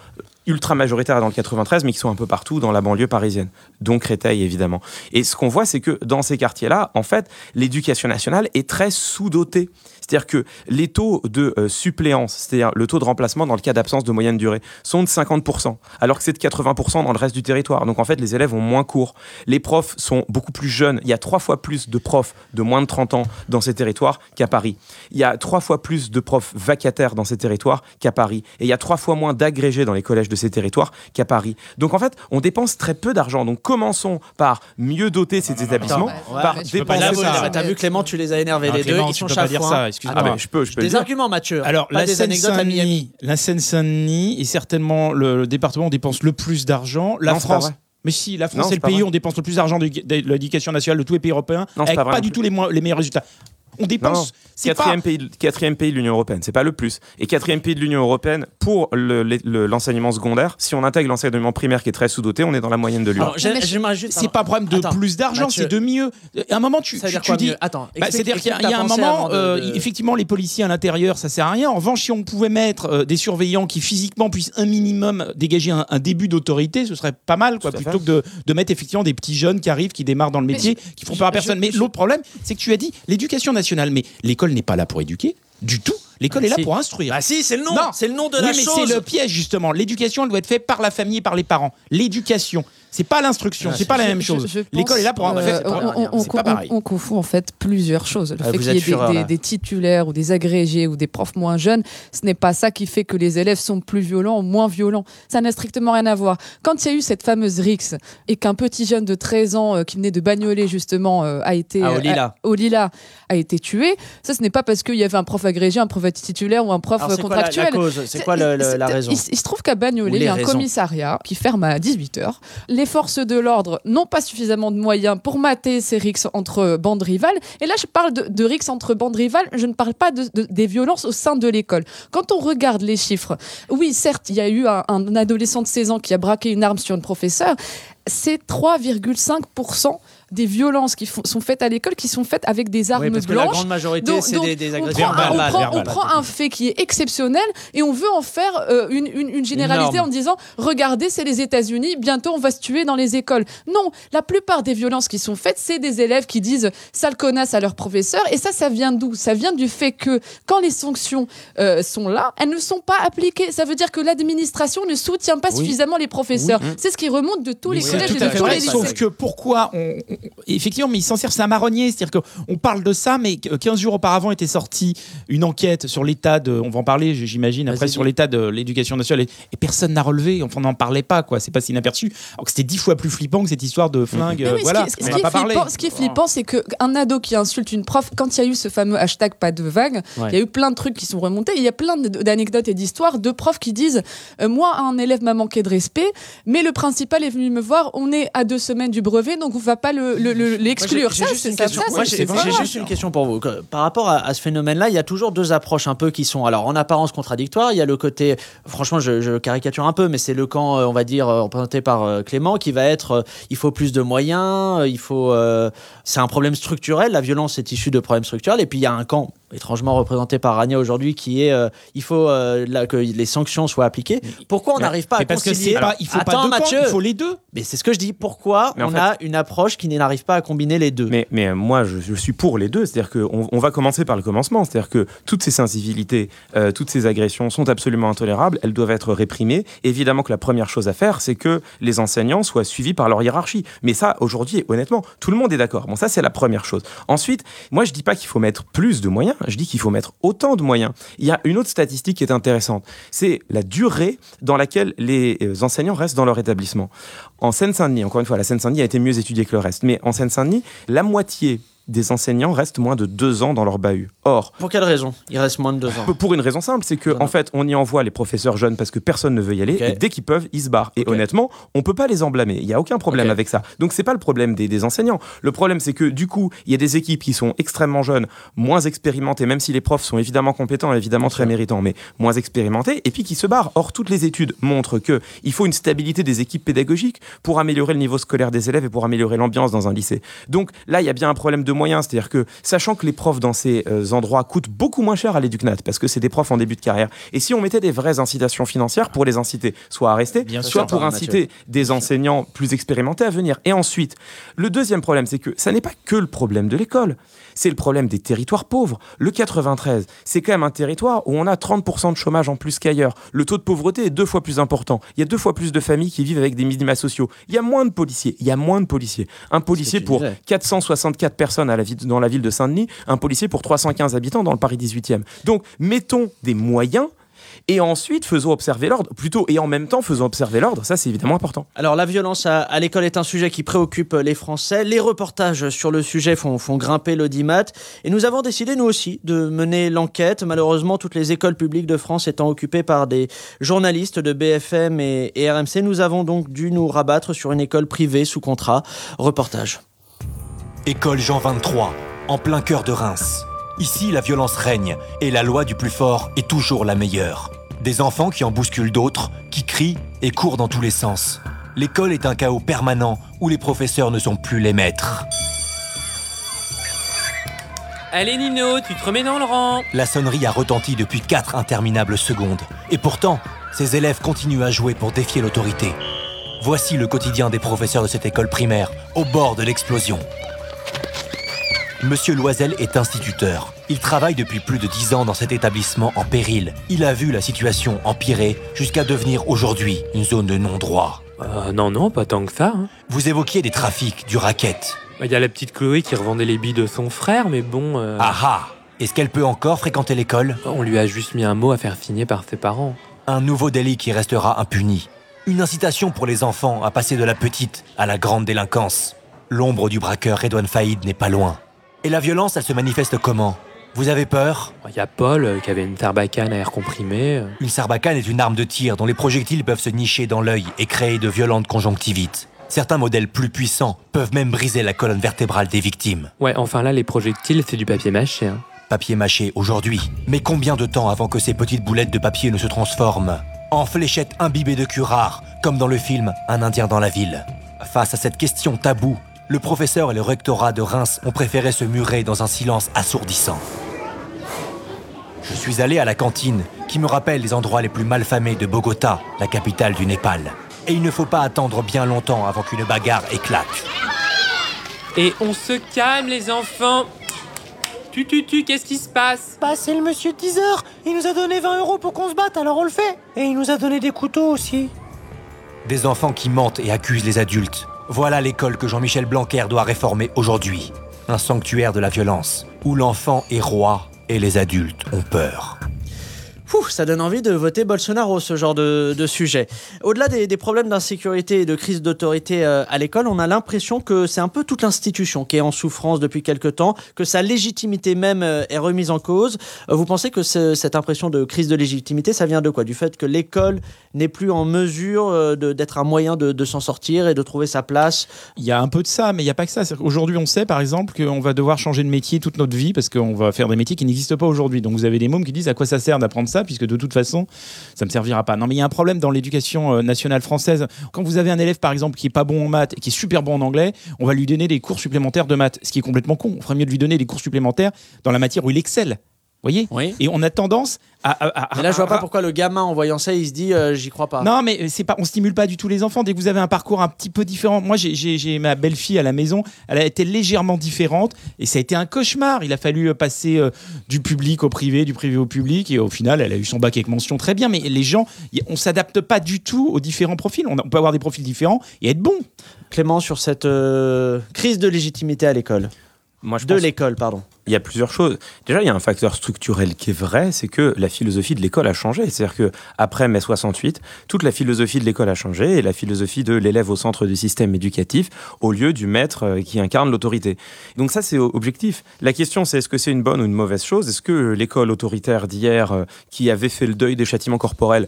ultra majoritaires dans le 93, mais qui sont un peu partout dans la banlieue parisienne, dont Créteil évidemment. Et ce qu'on voit, c'est que dans ces quartiers-là, en fait, l'éducation nationale est très sous-dotée. C'est-à-dire que les taux de euh, suppléance, c'est-à-dire le taux de remplacement dans le cas d'absence de moyenne durée, sont de 50%, alors que c'est de 80% dans le reste du territoire. Donc en fait, les élèves ont moins cours. Les profs sont beaucoup plus jeunes. Il y a trois fois plus de profs de moins de 30 ans dans ces territoires qu'à Paris. Il y a trois fois plus de profs vacataires dans ces territoires qu'à Paris. Et il y a trois fois moins d'agrégés dans les collèges de ces territoires qu'à Paris. Donc en fait, on dépense très peu d'argent. Donc commençons par mieux doter ces établissements, attends, ouais, par dépenser. T'as vu Clément, tu les as énervés Non, les Clément, deux, ils tu sont peux pas dire chafouins. ça, excuse-moi. Ah, mais je peux, je peux le Des dire. arguments, Mathieu. Alors, pas la des anecdotes à Miami. Seine-Saint-Denis, la Seine-Saint-Denis est certainement le, le département où on dépense le plus d'argent. La Non, France. Mais si, la France Non, est le pays vrai. où on dépense le plus d'argent de, de l'éducation nationale de tous les pays européens, Non, avec pas du tout les meilleurs résultats. On Non, dépense. c'est pas- Quatrième pays, de- quatrième pays de l'Union européenne, c'est pas le plus. Et quatrième pays de l'Union européenne pour le- le- le- l'enseignement secondaire. Si on intègre l'enseignement primaire qui est très sous-doté, on est dans la moyenne de l'Union. Mais. C'est pas un problème de Attends, plus d'argent, c'est de mieux. À un moment, tu, Ça veut tu- dire tu quoi dis. Attends, Bah, C'est-à-dire qu'il y a- explique il y a ta un moment, de- euh, de- effectivement, les policiers à l'intérieur, ça sert à rien. En revanche, si on pouvait mettre euh, des surveillants qui physiquement puissent un minimum dégager un, un début d'autorité, ce serait pas mal, quoi, plutôt que de, de mettre effectivement des petits jeunes qui arrivent, qui démarrent dans le Mais métier, je- qui font peur à personne. Mais l'autre problème, c'est que tu as dit l'éducation nationale, mais l'école n'est pas là pour éduquer du tout. L'école Ah, est là si. pour instruire. Bah si, c'est le nom. Non. C'est le nom de oui, la mais chose. c'est le piège justement. L'éducation, elle doit être faite par la famille et par les parents. L'éducation. C'est pas l'instruction, Ah, c'est pas la même chose. L'école est là pour. en euh, fait, on, on- on- c'est pas on- pareil. on confond en fait plusieurs choses. Le Ah, fait vous qu'il y êtes ait des, fureur, des- là. des titulaires ou des agrégés ou des profs moins jeunes, ce n'est pas ça qui fait que les élèves sont plus violents ou moins violents. Ça n'a strictement rien à voir. Quand il y a eu cette fameuse RIX et qu'un petit jeune de 13 ans euh, qui venait de Bagnolet justement euh, a été Ah, au euh, Lila. au Lila a été tué, ça ce n'est pas parce qu'il y avait un prof agrégé, un prof titulaire ou un prof Alors, euh, c'est quoi la, la contractuel. cause? C'est quoi le- le- C'est- la raison? il, il se trouve qu'à Bagnolet, il y a un raisons? commissariat qui ferme à 18h. Les forces de l'ordre n'ont pas suffisamment de moyens pour mater ces rixes entre bandes rivales. Et là, je parle de, de rixes entre bandes rivales, je ne parle pas de, de- des violences au sein de l'école. Quand on regarde les chiffres, oui, certes, il y a eu un, un adolescent de 16 ans qui a braqué une arme sur une professeure. C'est 3,5% des violences qui font- sont faites à l'école qui sont faites avec des armes Oui, parce que la blanches. grande majorité, Donc- c'est donc, des, des on agressions prend, un, on prend- verbales. on prend un fait qui est exceptionnel et on veut en faire euh, une, une- une généralité en disant regardez, c'est les États-Unis, bientôt on va se tuer dans les écoles. Non, la plupart des violences qui sont faites, c'est des élèves qui disent sale connasse à leur professeur. Et ça, ça vient d'où? Ça vient du fait que quand les sanctions euh, sont là, elles ne sont pas appliquées. Ça veut dire que l'administration ne soutient pas Oui. suffisamment les professeurs. Oui. C'est ce qui remonte de tous les collèges et de tous les lycées. Sauf que pourquoi on, on- effectivement, mais il s'en sert, c'est un marronnier. C'est-à-dire qu'on parle de ça, mais que 15 jours auparavant était sortie une enquête sur l'état de. On va en parler, j'imagine, après, sur l'état de l'éducation nationale. Et, personne n'a relevé. Enfin, on n'en parlait pas, quoi. C'est pas si inaperçu. Alors que c'était dix fois plus flippant que cette histoire de flingue. Ce voilà, qui- ce qui on pas parlé. flippant- Ce qui est flippant, c'est qu'un ado qui insulte une prof, quand il y a eu ce fameux hashtag pas de vague, Ouais. il y a eu plein de trucs qui sont remontés. Il y a plein d'anecdotes et d'histoires de profs qui disent euh, Moi, un élève m'a manqué de respect, mais le principal est venu me voir. On est à deux semaines du brevet, donc on va pas le- le- le- l'exclure. J'ai- j'ai Ça, juste juste une question pour vous. Par rapport à, à ce phénomène-là, il y a toujours deux approches un peu qui sont, alors en apparence contradictoires. Il y a le côté, franchement, je, je caricature un peu, mais c'est le camp, euh, on va dire, euh, représenté par euh, Clément, qui va être, il faut plus de moyens, il faut, euh, c'est un problème structurel. La violence est issue de problèmes structurels. Et puis il y a un camp étrangement représenté par Rania aujourd'hui, qui est, euh, il faut euh, là, que les sanctions soient appliquées. Pourquoi on n'arrive pas mais à parce que concilier c'est pas, il faut Attends, pas deux camps, il faut les deux. Mais c'est ce que je dis. Pourquoi on fait- a une approche qui n'arrive pas à combiner les deux? Mais, mais euh, moi, je, je suis pour les deux. C'est-à-dire qu'on on va commencer par le commencement. C'est-à-dire que toutes ces incivilités, euh, toutes ces agressions sont absolument intolérables. Elles doivent être réprimées. Évidemment que la première chose à faire, c'est que les enseignants soient suivis par leur hiérarchie. Mais ça, aujourd'hui, honnêtement, tout le monde est d'accord. Bon, ça, c'est la première chose. Ensuite, moi, je dis pas qu'il faut mettre plus de moyens. Je dis qu'il faut mettre autant de moyens. Il y a une autre statistique qui est intéressante. C'est la durée dans laquelle les euh, enseignants restent dans leur établissement. En Seine-Saint-Denis, encore une fois, la Seine-Saint-Denis a été mieux étudiée que le reste, mais en Seine-Saint-Denis, la moitié des enseignants restent moins de deux ans dans leur bahut. Or, Pour quelle raison Il reste moins de deux ans? pour une raison simple, c'est que en fait, on y envoie les professeurs jeunes parce que personne ne veut y aller, et dès qu'ils peuvent, ils se barrent. Et honnêtement, on peut pas les en blâmer. Il y a aucun problème avec ça. Donc c'est pas le problème des, des enseignants. Le problème, c'est que du coup, il y a des équipes qui sont extrêmement jeunes, moins expérimentées, même si les profs sont évidemment compétents, évidemment très méritants, mais moins expérimentés, et puis qui se barrent. Or, toutes les études montrent que il faut une stabilité des équipes pédagogiques pour améliorer le niveau scolaire des élèves et pour améliorer l'ambiance dans un lycée. Donc là, il y a bien un problème de c'est-à-dire que sachant que les profs dans ces euh, endroits coûtent beaucoup moins cher à l'éducnat parce que c'est des profs en début de carrière. Et si on mettait des vraies incitations financières pour les inciter soit à rester, Bien soit sûr, pour inciter des enseignants plus expérimentés à venir. Et ensuite, le deuxième problème, c'est que ça n'est pas que le problème de l'école, c'est le problème des territoires pauvres. Le 93, c'est quand même un territoire où on a 30% de chômage en plus qu'ailleurs. Le taux de pauvreté est deux fois plus important. Il y a deux fois plus de familles qui vivent avec des minima sociaux. Il y a moins de policiers. Il y a moins de policiers. Un policier pour disais. 464 personnes à la ville- dans la ville de Saint-Denis, un policier pour 315 habitants dans le Paris 18e. Donc, mettons des moyens et ensuite faisons observer l'ordre. Plutôt, et en même temps faisons observer l'ordre. Ça, c'est évidemment important. Alors la violence à, à l'école est un sujet qui préoccupe les Français. Les reportages sur le sujet font, font grimper l'audimat. Et nous avons décidé, nous aussi, de mener l'enquête. Malheureusement, toutes les écoles publiques de France étant occupées par des journalistes de BFM et, et RMC, nous avons donc dû nous rabattre sur une école privée sous contrat. Reportage. École Jean 23, en plein cœur de Reims. Ici, la violence règne et la loi du plus fort est toujours la meilleure. Des enfants qui en bousculent d'autres, qui crient et courent dans tous les sens. L'école est un chaos permanent où les professeurs ne sont plus les maîtres. Allez Nino, tu te remets dans le rang. La sonnerie a retenti depuis quatre interminables secondes. Et pourtant, ces élèves continuent à jouer pour défier l'autorité. Voici le quotidien des professeurs de cette école primaire, au bord de l'explosion. Monsieur Loisel est instituteur. Il travaille depuis plus de dix ans dans cet établissement en péril. Il a vu la situation empirer jusqu'à devenir aujourd'hui une zone de non-droit. Euh, non, non, pas tant que ça. hein. Vous évoquiez des trafics, du racket. Bah, Il y a la petite Chloé qui revendait les billes de son frère, mais bon, euh, Ah ah Est-ce qu'elle peut encore fréquenter l'école? on lui a juste mis un mot à faire signer par ses parents. Un nouveau délit qui restera impuni. Une incitation pour les enfants à passer de la petite à la grande délinquance. L'ombre du braqueur Redouane Faïd n'est pas loin. Et la violence, elle se manifeste comment? Vous avez peur? Il y a Paul euh, qui avait une sarbacane à air comprimé. Une sarbacane est une arme de tir dont les projectiles peuvent se nicher dans l'œil et créer de violentes conjonctivites. Certains modèles plus puissants peuvent même briser la colonne vertébrale des victimes. Ouais, enfin là, les projectiles, c'est du papier mâché. hein. Papier mâché aujourd'hui. Mais combien de temps avant que ces petites boulettes de papier ne se transforment? En fléchettes imbibées de curare, comme dans le film Un Indien dans la ville Face à cette question taboue, le professeur et le rectorat de Reims ont préféré se murer dans un silence assourdissant. Je suis allé à la cantine, qui me rappelle les endroits les plus malfamés de Bogota, la capitale du Népal. Et il ne faut pas attendre bien longtemps avant qu'une bagarre éclate. Et on se calme, les enfants. Tu, tu, tu, qu'est-ce qui se passe? Bah, c'est le monsieur de 10 heures. Il nous a donné 20 euros pour qu'on se batte, alors on le fait. Et il nous a donné des couteaux aussi. Des enfants qui mentent et accusent les adultes. Voilà l'école que Jean-Michel Blanquer doit réformer aujourd'hui. Un sanctuaire de la violence, où l'enfant est roi et les adultes ont peur. Ça donne envie de voter Bolsonaro, ce genre de, sujet. Au-delà des, problèmes d'insécurité et de crise d'autorité euh, à l'école, on a l'impression que c'est un peu toute l'institution qui est en souffrance depuis quelque temps, que sa légitimité même euh, est remise en cause. Euh, vous pensez que ce- cette impression de crise de légitimité, ça vient de quoi? Du fait que l'école n'est plus en mesure d'être un moyen de, de s'en sortir et de trouver sa place? Il y a un peu de ça, mais il n'y a pas que ça. Qu'Aujourd'hui, on sait par exemple qu'on va devoir changer de métier toute notre vie parce qu'on va faire des métiers qui n'existent pas aujourd'hui. Donc vous avez des mômes qui disent à quoi ça sert d'apprendre ça? Puisque de toute façon, ça ne me servira pas. Non, mais il y a un problème dans l'éducation euh, nationale française. Quand vous avez un élève par exemple qui est pas bon en maths et qui est super bon en anglais, on va lui donner des cours supplémentaires de maths, ce qui est complètement con. On ferait mieux de lui donner des cours supplémentaires dans la matière où il excelle. Voyez Oui. Et on a tendance à. à- à- Mais là, je vois à- pas pourquoi le gamin, en voyant ça, il se dit euh, j'y crois pas. non, mais c'est pas, on stimule pas du tout les enfants. Dès que vous avez un parcours un petit peu différent, moi j'ai- ma belle-fille à la maison, elle a été légèrement différente et ça a été un cauchemar. Il a fallu euh, passer euh, du public au privé, du privé au public et au final elle a eu son bac avec mention très bien. Mais les gens, on s'adapte pas du tout aux différents profils. On, a- on peut avoir des profils différents et être bon. Clément, sur cette euh, crise de légitimité à l'école. Moi, je De pense- l'école, pardon. Il y a plusieurs choses. Déjà, il y a un facteur structurel qui est vrai, c'est que la philosophie de l'école a changé. C'est-à-dire que après mai 68, toute la philosophie de l'école a changé et la philosophie de l'élève au centre du système éducatif au lieu du maître euh, qui incarne l'autorité. Donc ça, c'est objectif. La question, c'est est-ce que c'est une bonne ou une mauvaise chose? Est-ce que l'école autoritaire d'hier, euh, qui avait fait le deuil des châtiments corporels,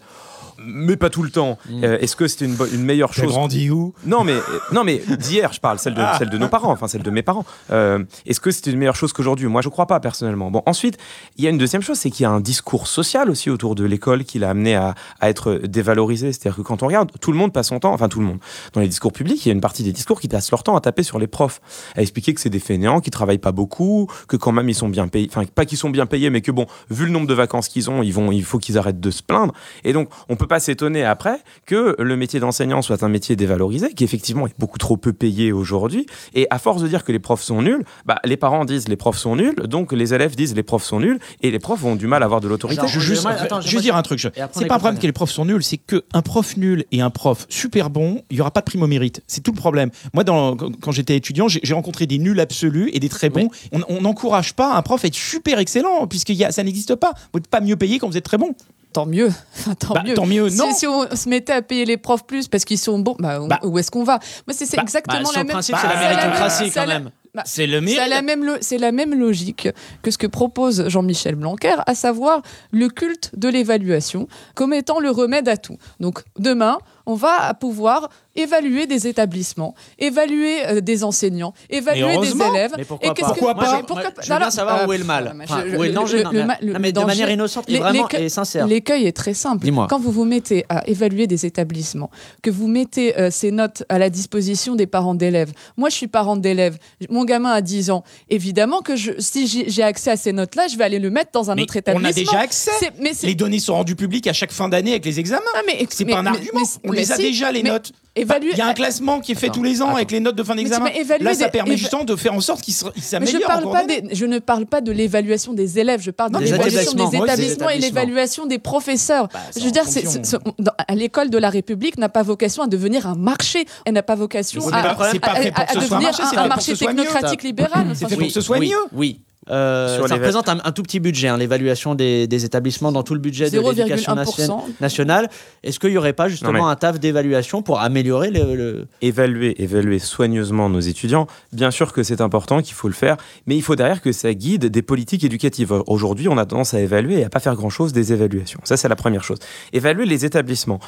mais pas tout le temps. Euh, Est-ce que c'était une, meilleure chose grandi où? Non mais, euh, non, mais d'hier, je parle, celle de, celle de nos parents, enfin celle de mes parents. Euh, Est-ce que c'était une meilleure chose qu'aujourd'hui? Moi, je crois pas, personnellement. Bon, ensuite, il y a une deuxième chose, c'est qu'il y a un discours social aussi autour de l'école qui l'a amené à, à être dévalorisé. C'est-à-dire que quand on regarde, tout le monde passe son temps, enfin tout le monde, dans les discours publics, il y a une partie des discours qui passent leur temps à taper sur les profs, à expliquer que c'est des fainéants, qui travaillent pas beaucoup, que quand même ils sont bien payés, enfin pas qu'ils sont bien payés, mais que bon, vu le nombre de vacances qu'ils ont, ils vont, il faut qu'ils arrêtent de se plaindre. Et donc, on peut pas s'étonner après que le métier d'enseignant soit un métier dévalorisé, qui effectivement est beaucoup trop peu payé aujourd'hui. Et à force de dire que les profs sont nuls, bah, les parents disent les profs sont nuls, donc les élèves disent les profs sont nuls, et les profs ont du mal à avoir de l'autorité. Je juste, attends, juste dire un truc. C'est pas un problème que les profs sont nuls, c'est qu'un prof nul et un prof super bon, il y aura pas de prime au mérite. C'est tout le problème. Moi, dans, quand j'étais étudiant, j'ai rencontré des nuls absolus et des très bons. On on n'encourage pas un prof à être super excellent, puisque ça n'existe pas. Vous n'êtes pas mieux payé quand vous êtes très bon. Tant mieux. Enfin, tant, Bah, mieux. tant mieux, Si- non. Si, on se mettait à payer les profs plus parce qu'ils sont bons, bah, on- Bah. où est-ce qu'on va? Moi, c'est exactement la même. principe, c'est la méritocratie c'est quand la- même. bah, C'est le C'est mérite. la, même lo- c'est la même logique que ce que propose Jean-Michel Blanquer, à savoir le culte de l'évaluation comme étant le remède à tout. Donc demain, on va pouvoir évaluer des établissements, évaluer euh, des enseignants, évaluer des élèves. Mais pourquoi Et pas Pourquoi pas Moi, pourquoi je veux bien savoir euh, où est le mal. mais Enfin, je- où est le danger, non, le mais- ma- le non, mais de danger- manière innocente et vraiment et sincère. L'écueil est très simple. Quand vous vous mettez à évaluer des établissements, que vous mettez euh, ces notes à la disposition des parents d'élèves. Moi, je suis parent d'élèves. Mon gamin a 10 ans. Évidemment que je, si j'ai accès à ces notes-là, je vais aller le mettre dans un Mais autre établissement. on a déjà accès. Mais Les données sont rendues publiques à chaque fin d'année avec les examens. Ah, C'est pas un argument. mais- on les a si, déjà, les notes. Et évaluer. Il y a un classement qui est fait Attends, tous les ans attends. avec les notes de fin d'examen. Mais évaluer Là, ça des- permet justement de faire en sorte qu'ils Mais je, s'améliorent. parle pas des, je ne parle pas de l'évaluation des élèves, je parle de l'évaluation établissements. des établissements et l'évaluation des professeurs. Bah, je veux dire, l'école de la République n'a pas vocation à devenir un marché. Elle n'a pas vocation à, devenir un, marché technocratique libéral. C'est fait pour que ce soit mieux. Oui. Euh, ça représente un, un tout petit budget, hein, l'évaluation des, des établissements dans tout le budget de l'éducation 0,1%. nation- nationale. Est-ce qu'il n'y aurait pas justement Non, un taf d'évaluation pour améliorer le, le- évaluer, évaluer soigneusement nos étudiants, bien sûr que c'est important, qu'il faut le faire, mais il faut derrière que ça guide des politiques éducatives. Aujourd'hui, on a tendance à évaluer et à pas faire grand-chose des évaluations. Ça, c'est la première chose. Évaluer les établissements.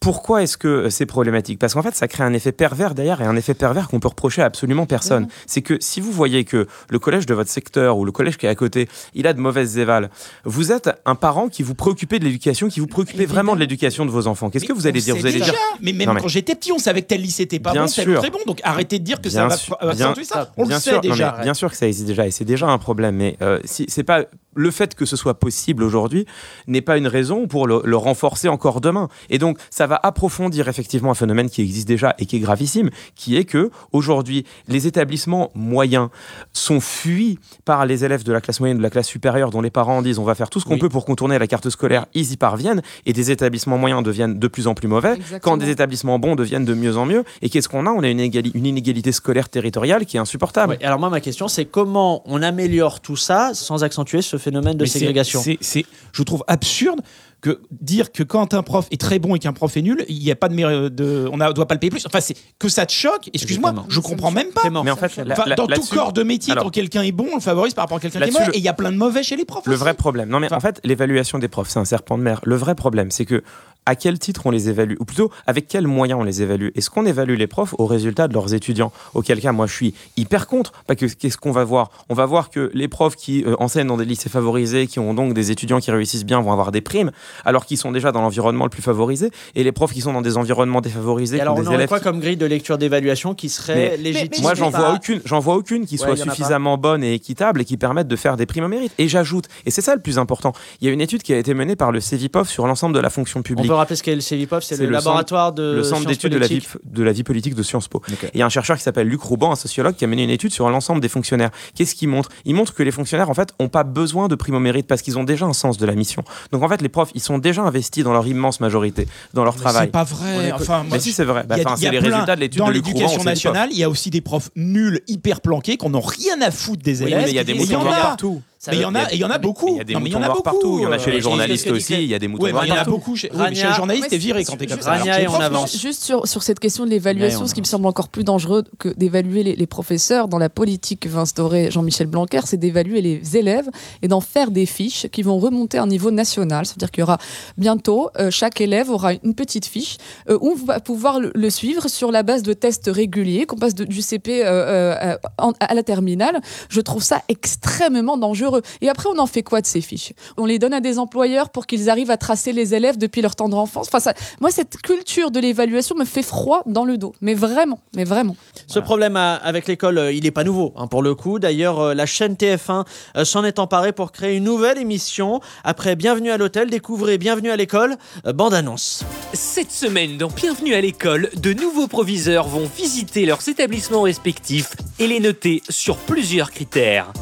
Pourquoi est-ce que c'est problématique? Parce qu'en fait, ça crée un effet pervers derrière et un effet pervers qu'on peut reprocher à absolument personne. C'est que si vous voyez que le collège de votre secteur ou le collège qui est à côté, il a de mauvaises évals, vous êtes un parent qui vous préoccupez de l'éducation, qui vous préoccupez vraiment de l'éducation de vos enfants. Qu'est-ce que vous allez dire? Vous allez déjà. dire Mais même Non, mais- quand j'étais petit, on savait que tel lycée était pas Bien bon, sûr. très bon. Donc arrêtez de dire que ça Bien va sûr, euh, bien- ça. On bien le sûr, sait non, déjà. bien sûr que ça existe déjà et c'est déjà un problème. Mais euh, si, c'est pas le fait que ce soit possible aujourd'hui n'est pas une raison pour le, le renforcer encore demain. Et donc ça va approfondir effectivement un phénomène qui existe déjà et qui est gravissime, qui est que aujourd'hui les établissements moyens sont fuis par les élèves de la classe moyenne, de la classe supérieure, dont les parents disent on va faire tout ce qu'on Oui. peut pour contourner la carte scolaire. Ils y parviennent et des établissements moyens deviennent de plus en plus mauvais, Exactement. quand des établissements bons deviennent de mieux en mieux. Et qu'est-ce qu'on a? On a une, égali- une inégalité scolaire territoriale qui est insupportable. Ouais, alors moi, ma question, c'est comment on améliore tout ça sans accentuer ce phénomène de Mais c'est- ségrégation? c'est- c'est- je trouve absurde que dire que quand un prof est très bon et qu'un prof est nul, il n'y a pas de, on ne doit pas le payer plus. Enfin, c'est que ça te choque. Excuse-moi, je comprends même pas. Mais en fait, la- Enfin, la- dans tout corps de métier, Alors- quand quelqu'un est bon, on le favorise par rapport à quelqu'un qui est mauvais. Et il y a plein de mauvais chez les profs. Le aussi. vrai problème. Non, mais Enfin- en fait, l'évaluation des profs, c'est un serpent de mer. Le vrai problème, c'est que à quel titre on les évalue? Ou plutôt, avec quels moyens on les évalue? Est-ce qu'on évalue les profs au résultat de leurs étudiants? Auquel cas, moi, je suis hyper contre. Parce que qu'est-ce qu'on va voir? On va voir que les profs qui euh, enseignent dans des lycées favorisés, qui ont donc des étudiants qui réussissent bien, vont avoir des primes, alors qu'ils sont déjà dans l'environnement le plus favorisé. Et les profs qui sont dans des environnements défavorisés, Et qui alors, ont on des aurait quoi qui- comme grille de lecture d'évaluation qui serait Mais- légitime Moi, j'en Pas- vois aucune. J'en vois aucune qui Ouais, soit suffisamment bonne et équitable et qui permette de faire des primes au mérite. Et j'ajoute, et c'est ça le plus important, il y a une étude qui a été menée par le CEVIPOF sur l'ensemble de la fonction On publique. peut rappeler ce qu'est le CEVIPOF, c'est C'est le, le laboratoire de le centre d'études de la, vie, politiques. de la vie politique de Sciences Po. Et il y a un chercheur qui s'appelle Luc Rouban, un sociologue, qui a mené une étude sur l'ensemble des fonctionnaires. Qu'est-ce qu'il montre? Il montre que les fonctionnaires, en fait, n'ont pas besoin de prime au mérite parce qu'ils ont déjà un sens de la mission. Donc, en fait, les profs, ils sont déjà investis dans leur immense majorité, dans leur Mais travail. C'est pas vrai. est- Enfin, moi, Mais si, c'est vrai. Bah, c'est les résultats de l'étude Dans l'éducation nationale, il y a aussi des profs nuls, hyper planqués, qu'on n'a rien à foutre des Oui, élèves. mais il y a des a. partout. Ça Mais il y en a, et il y en a beaucoup. Mais il y a des Non, mais il y moutons en a noirs beaucoup. partout. Il y en a chez euh, les journalistes aussi. Il y a des moutons noirs il y en a partout. beaucoup. Chez... oui, mais chez Rania- le journaliste, Ouais, t'es viré quand t'es comme ça. Rania Alors, et chez on les profs, avance. Juste sur, sur cette question de l'évaluation, ce qui me semble encore plus dangereux que d'évaluer les, les professeurs dans la politique que veut instaurer Jean-Michel Blanquer, c'est d'évaluer les élèves et d'en faire des fiches qui vont remonter à un niveau national. C'est-à-dire qu'il y aura bientôt, euh, chaque élève aura une petite fiche euh, où on va pouvoir le, le suivre sur la base de tests réguliers, qu'on passe de- du CP euh, euh, à la terminale. Je trouve ça extrêmement dangereux. Et après, on en fait quoi de ces fiches? On les donne à des employeurs pour qu'ils arrivent à tracer les élèves depuis leur tendre enfance? Enfin, ça, moi, cette culture de l'évaluation me fait froid dans le dos. Mais vraiment, mais vraiment. Ce problème à- avec l'école, euh, il n'est pas nouveau hein, pour le coup. D'ailleurs, euh, la chaîne TF1 euh, s'en est emparée pour créer une nouvelle émission. Après Bienvenue à l'hôtel, découvrez Bienvenue à l'école, euh, bande annonce. Cette semaine, dans Bienvenue à l'école, de nouveaux proviseurs vont visiter leurs établissements respectifs et les noter sur plusieurs critères.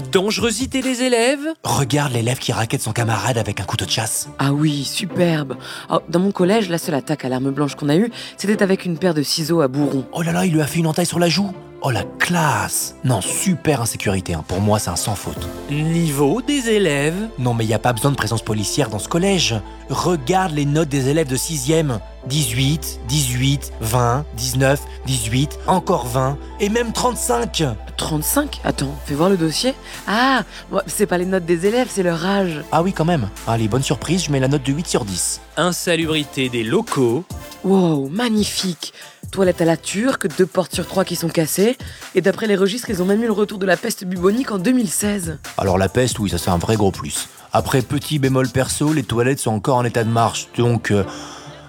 Dangerosité des élèves, Regarde l'élève qui raquette son camarade avec un couteau de chasse. Ah oui, superbe. Ah, dans mon collège, la seule attaque à l'arme blanche qu'on a eue, c'était avec une paire de ciseaux à bourron. Oh là là, il lui a fait une entaille sur la joue. Oh la classe Non, super insécurité. hein. Pour moi, c'est un sans faute. niveau des élèves, Non, mais il n'y a pas besoin de présence policière dans ce collège. Regarde les notes des élèves de 6e. 18, 18, 20, 19, 18, encore 20, et même 35 35 Attends, fais voir le dossier. Ah, c'est pas les notes des élèves, c'est leur âge. Ah oui, quand même. Allez, bonne surprise, je mets la note de 8 sur 10. Insalubrité des locaux, Wow, magnifique. Toilette à la turque, deux portes sur trois qui sont cassées. Et d'après les registres, ils ont même eu le retour de la peste bubonique en 2016. Alors la peste, oui, ça c'est un vrai gros plus. Après, petit bémol perso, les toilettes sont encore en état de marche, donc... euh,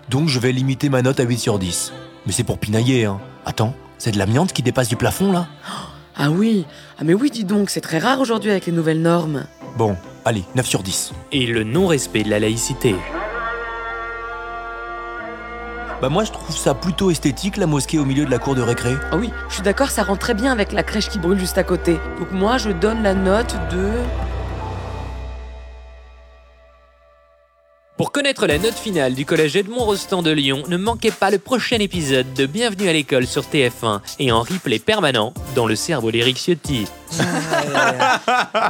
donc je vais limiter ma note à 8 sur 10. Mais c'est pour pinailler, hein. Attends, c'est de l'amiante qui dépasse du plafond, là? Ah oui, ah mais oui, dis donc, c'est très rare aujourd'hui avec les nouvelles normes. Bon, allez, 9 sur 10. et le non-respect de la laïcité. Bah moi je trouve ça plutôt esthétique la mosquée au milieu de la cour de récré. Ah oui, je suis d'accord, ça rend très bien avec la crèche qui brûle juste à côté. Donc moi, je donne la note de... Pour connaître la note finale du collège Edmond Rostand de Lyon, ne manquez pas le prochain épisode de Bienvenue à l'école sur TF1 et en replay permanent dans le cerveau d'Eric Ciotti.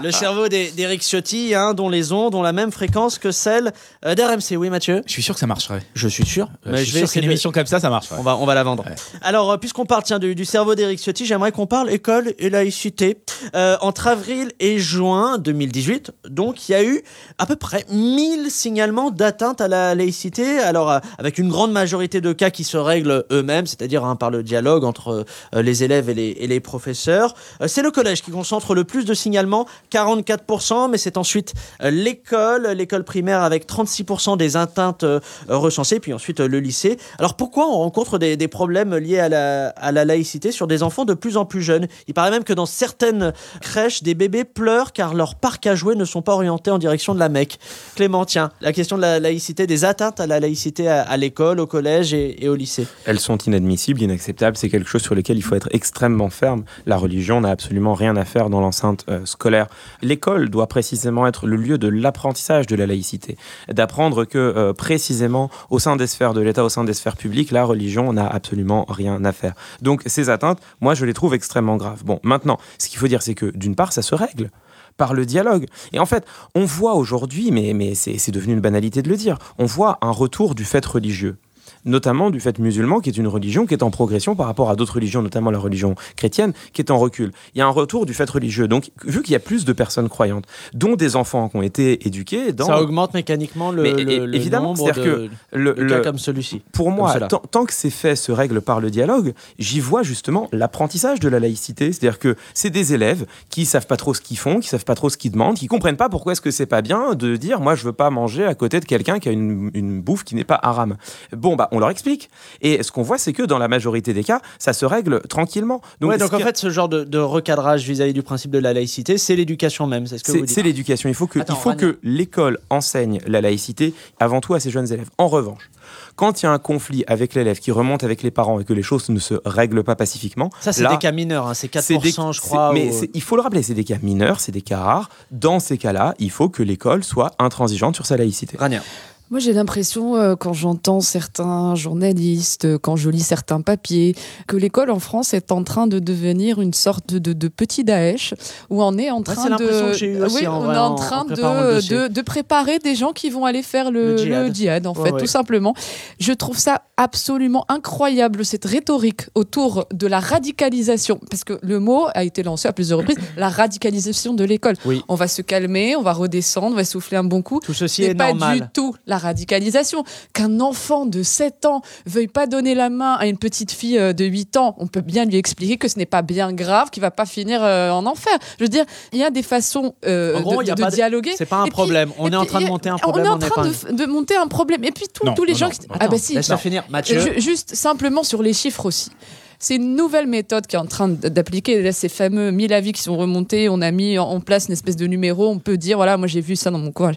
Le cerveau d'E- d'Eric Ciotti, hein, dont les ondes ont la même fréquence que celle euh, d'RMC. Oui, Mathieu? Je suis sûr que ça marcherait. Je suis sûr. Euh, Mais je suis sûr essayer qu'une de- émission comme ça, ça marcherait. On va, on va la vendre. Ouais. Alors, euh, puisqu'on parle tiens, du, du cerveau d'Eric Ciotti, j'aimerais qu'on parle école et laïcité. Euh, entre avril et juin 2018, donc, il y a eu à peu près 1000 signalements d'atteinte à la laïcité. Alors, euh, avec une grande majorité de cas qui se règlent eux-mêmes, c'est-à-dire hein, par le dialogue entre euh, les élèves et les, et les professeurs. Euh, c'est le collège qui concentre le plus de signalements, 44%, mais c'est ensuite euh, l'école, l'école primaire avec 36% des atteintes euh, recensées, puis ensuite euh, le lycée. Alors pourquoi on rencontre des, des problèmes liés à la, à la laïcité sur des enfants de plus en plus jeunes? Il paraît même que dans certaines crèches, des bébés pleurent car leurs parcs à jouer ne sont pas orientés en direction de la Mecque. Clément, tiens, la question de la laïcité, des atteintes à la laïcité à, l'école, au collège et, et au lycée. Elles sont inadmissibles, inacceptables. C'est quelque chose sur lequel il faut être extrêmement ferme. La religion n'a absolument rien à faire dans l'enceinte euh, scolaire. L'école doit précisément être le lieu de l'apprentissage de la laïcité, d'apprendre que euh, précisément au sein des sphères de l'État, au sein des sphères publiques, la religion n'a absolument rien à faire. Donc ces atteintes, moi je les trouve extrêmement graves. Bon, maintenant, ce qu'il faut dire, c'est que d'une part, ça se règle par le dialogue. Et en fait, on voit aujourd'hui, mais, mais c'est devenu une banalité de le dire, on voit un retour du fait religieux notamment du fait musulman, qui est une religion qui est en progression par rapport à d'autres religions, notamment la religion chrétienne, qui est en recul. Il y a un retour du fait religieux. Donc, vu qu'il y a plus de personnes croyantes, dont des enfants qui ont été éduqués dans... Ça augmente mécaniquement le, Mais, le- le évidemment, nombre c'est-à-dire de, que le, de cas comme celui-ci. pour moi, tant que ces faits se règlent par le dialogue, j'y vois justement l'apprentissage de la laïcité. C'est-à-dire que c'est des élèves qui savent pas trop ce qu'ils font, qui savent pas trop ce qu'ils demandent, qui comprennent pas pourquoi est-ce que c'est pas bien de dire moi je veux pas manger à côté de quelqu'un qui a une, une bouffe qui n'est pas haram. Bon bah on leur explique. Et ce qu'on voit c'est que dans la majorité des cas, ça se règle tranquillement. Donc, ouais, donc en fait, ce genre de, de recadrage vis-à-vis du principe de la laïcité, c'est l'éducation même. C'est ce que vous C'est dites. c'est l'éducation. Il faut que, Attends, il faut que l'école enseigne la laïcité avant tout à ses jeunes élèves. En revanche, quand il y a un conflit avec l'élève qui remonte avec les parents et que les choses ne se règlent pas pacifiquement, Ça, c'est des cas mineurs. hein, C'est 4%, c'est des- je crois. Mais ou- il faut le rappeler, c'est des cas mineurs, c'est des cas rares. Dans ces cas-là, il faut que l'école soit intransigeante sur sa laïcité. Rania. Moi, j'ai l'impression, euh, quand j'entends certains journalistes, euh, quand je lis certains papiers, que l'école en France est en train de devenir une sorte de, de petit Daesh, où on est en train de, aussi, oui, en on est en en- train en de, de, préparer des gens qui vont aller faire le, Le djihad. le djihad, en fait, ouais. tout simplement. Je trouve ça absolument incroyable cette rhétorique autour de la radicalisation, parce que le mot a été lancé à plusieurs reprises, la radicalisation de l'école. Oui. On va se calmer, on va redescendre, on va souffler un bon coup. Tout ceci Ce est n'est pas normal. du tout la radicalisation. Qu'un enfant de 7 ans veuille pas donner la main à une petite fille euh, de 8 ans, on peut bien lui expliquer que ce n'est pas bien grave, qu'il va pas finir euh, en enfer. Je veux dire, il y a des façons euh, En gros, de, il y a de pas de- dialoguer. c'est pas un Et puis- problème. On est en train de monter un problème On est en en train de, de monter un problème. Et puis tous, Non, tous les non, gens non, qui... non. Ah bah si. Laisse-la non. finir. Mathieu. Ju- Juste simplement sur les chiffres aussi. C'est une nouvelle méthode qui est en train d'appliquer Là, ces fameux 1000 avis qui sont remontés. On a mis en- en place une espèce de numéro. On peut dire voilà, moi j'ai vu ça dans mon coin.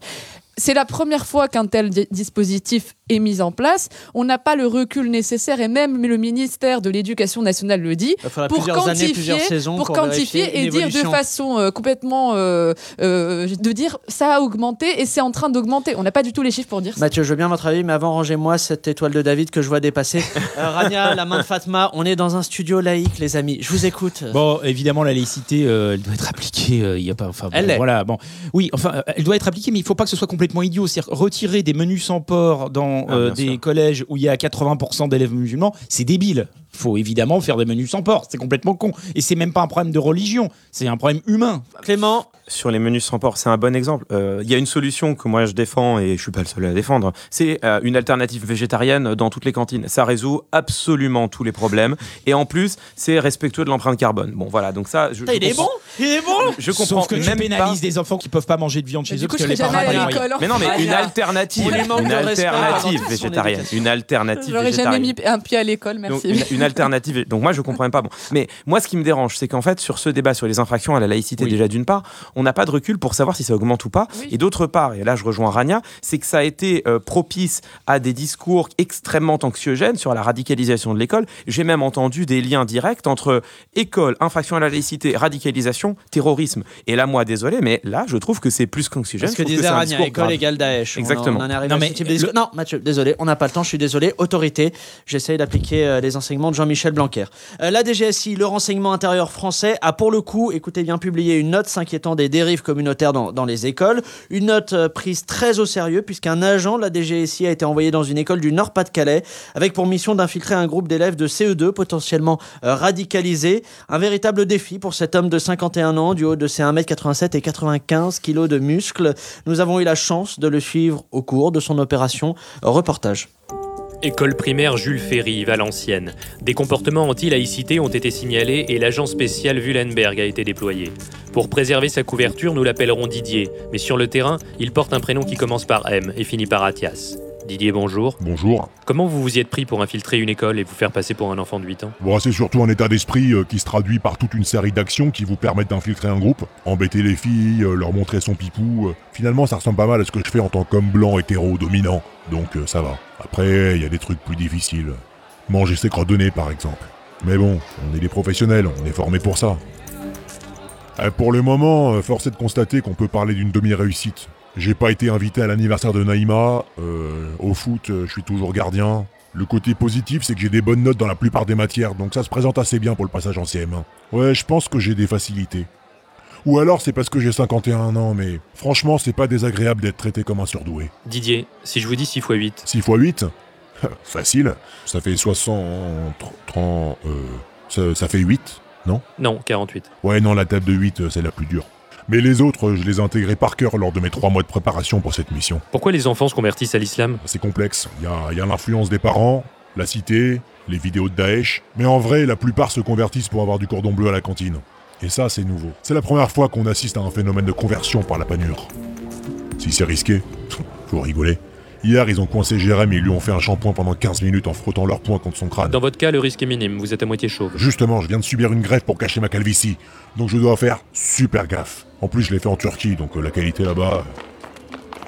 C'est la première fois qu'un tel di- dispositif est mis en place. On n'a pas le recul nécessaire et même le ministère de l'Éducation nationale le dit pour années, quantifier, plusieurs saisons pour pour quantifier et dire de façon euh, complètement euh, euh, de dire ça a augmenté et c'est en train d'augmenter. On n'a pas du tout les chiffres pour dire ça. Mathieu, je veux bien votre avis, mais avant, rangez-moi cette étoile de David que je vois dépasser. Euh, Rania, la main de Fatma, on est dans un studio laïque, les amis. Je vous écoute. Bon, évidemment, la laïcité, euh, elle doit être appliquée. euh, Il y a pas, enfin, bon, Elle l'est. voilà. Bon, oui, enfin, elle doit être appliquée, mais il faut pas que ce soit complètement idiot. C'est-à-dire retirer des menus sans porc dans Ah, euh, des sûr. collèges où il y a 80% d'élèves musulmans, c'est débile. Faut évidemment faire des menus sans porc. C'est complètement con. Et c'est même pas un problème de religion. C'est un problème humain. Clément, Sur les menus sans porc, c'est un bon exemple. Euh, Il y a une solution que moi je défends et je suis pas le seul à la défendre. C'est euh, une alternative végétarienne dans toutes les cantines. Ça résout absolument tous les problèmes et en plus c'est respectueux de l'empreinte carbone. Bon voilà, donc ça. Je, je il est bon Il est bon Je comprends Sauf que tu même pénalises pas. des enfants qui peuvent pas manger de viande chez Du eux coup, parce que les parents. Mais non, mais une Rania, alternative, une alternative végétarienne, une alternative J'aurais jamais mis un pied à l'école, Donc, merci. une, une une alternative. Donc moi, je comprends même pas. Bon. Mais moi, ce qui me dérange, c'est qu'en fait, sur ce débat sur les infractions à la laïcité, Oui. déjà d'une part, on n'a pas de recul pour savoir si ça augmente ou pas. Et d'autre part, et là je rejoins Rania, c'est que ça a été euh, propice à des discours extrêmement anxiogènes sur la radicalisation de l'école. J'ai même entendu des liens directs entre école, infraction à la laïcité, radicalisation, terrorisme. Et là, moi, désolé, mais là, je trouve que c'est plus qu'anxiogène. Parce que disait Rania, école grave. égale Daesh. On en- Exactement. On en est arrivé Non, à ce mais type de discours. Non, Mathieu, désolé, on n'a pas le temps, je suis désolé. Autorité, j'essaye d'appliquer euh, les enseignements Jean-Michel Blanquer. Euh, la DGSI, le renseignement intérieur français, a pour le coup, écoutez bien, publié une note s'inquiétant des dérives communautaires dans, dans les écoles. Une note euh, prise très au sérieux, puisqu'un agent de la DGSI a été envoyé dans une école du Nord-Pas-de-Calais, avec pour mission d'infiltrer un groupe d'élèves de CE2 potentiellement euh, radicalisés. Un véritable défi pour cet homme de 51 ans, du haut de ses 1m87 et 95 kg de muscles. Nous avons eu la chance de le suivre au cours de son opération. Reportage. École primaire Jules Ferry, Valenciennes. Des comportements anti-laïcité ont été signalés et l'agent spécial Wulenberg a été déployé. Pour préserver sa couverture, nous l'appellerons Didier, mais sur le terrain, il porte un prénom qui commence par M et finit par Athias. Didier, bonjour. Bonjour. Comment vous vous y êtes pris pour infiltrer une école et vous faire passer pour un enfant de 8 ans? Bon, c'est surtout un état d'esprit euh, qui se traduit par toute une série d'actions qui vous permettent d'infiltrer un groupe, embêter les filles, euh, leur montrer son pipou. euh. Finalement, ça ressemble pas mal à ce que je fais en tant qu'homme blanc hétéro dominant. Donc ça va. Après, il y a des trucs plus difficiles. Manger ses nez, par exemple. Mais bon, on est des professionnels, on est formés pour ça. Pour le moment, force est de constater qu'on peut parler d'une demi-réussite. J'ai pas été invité à l'anniversaire de Naïma. euh, au foot, euh, je suis toujours gardien. Le côté positif, c'est que j'ai des bonnes notes dans la plupart des matières, donc ça se présente assez bien pour le passage en CM1. Ouais, je pense que j'ai des facilités. Ou alors c'est parce que j'ai 51 ans, mais franchement, c'est pas désagréable d'être traité comme un surdoué. Didier, si je vous dis 6 x 8 6 x 8 Facile. Ça fait 60... 30... Euh, ça, ça fait 8, non? Non, 48. Ouais, non, la table de 8, euh, c'est la plus dure. Mais les autres, je les ai intégrés par cœur lors de mes 3 mois de préparation pour cette mission. Pourquoi les enfants se convertissent à l'islam? C'est complexe. Il y a, il y a l'influence des parents, la cité, les vidéos de Daesh. Mais en vrai, la plupart se convertissent pour avoir du cordon bleu à la cantine. Et ça, c'est nouveau. C'est la première fois qu'on assiste à un phénomène de conversion par la panure. Si c'est risqué, faut rigoler. Hier, ils ont coincé Jérém et ils lui ont fait un shampoing pendant 15 minutes en frottant leur poing contre son crâne. Dans votre cas, le risque est minime, vous êtes à moitié chauve. Justement, je viens de subir une greffe pour cacher ma calvitie. Donc je dois faire super gaffe. En plus, je l'ai fait en Turquie, donc euh, la qualité là-bas...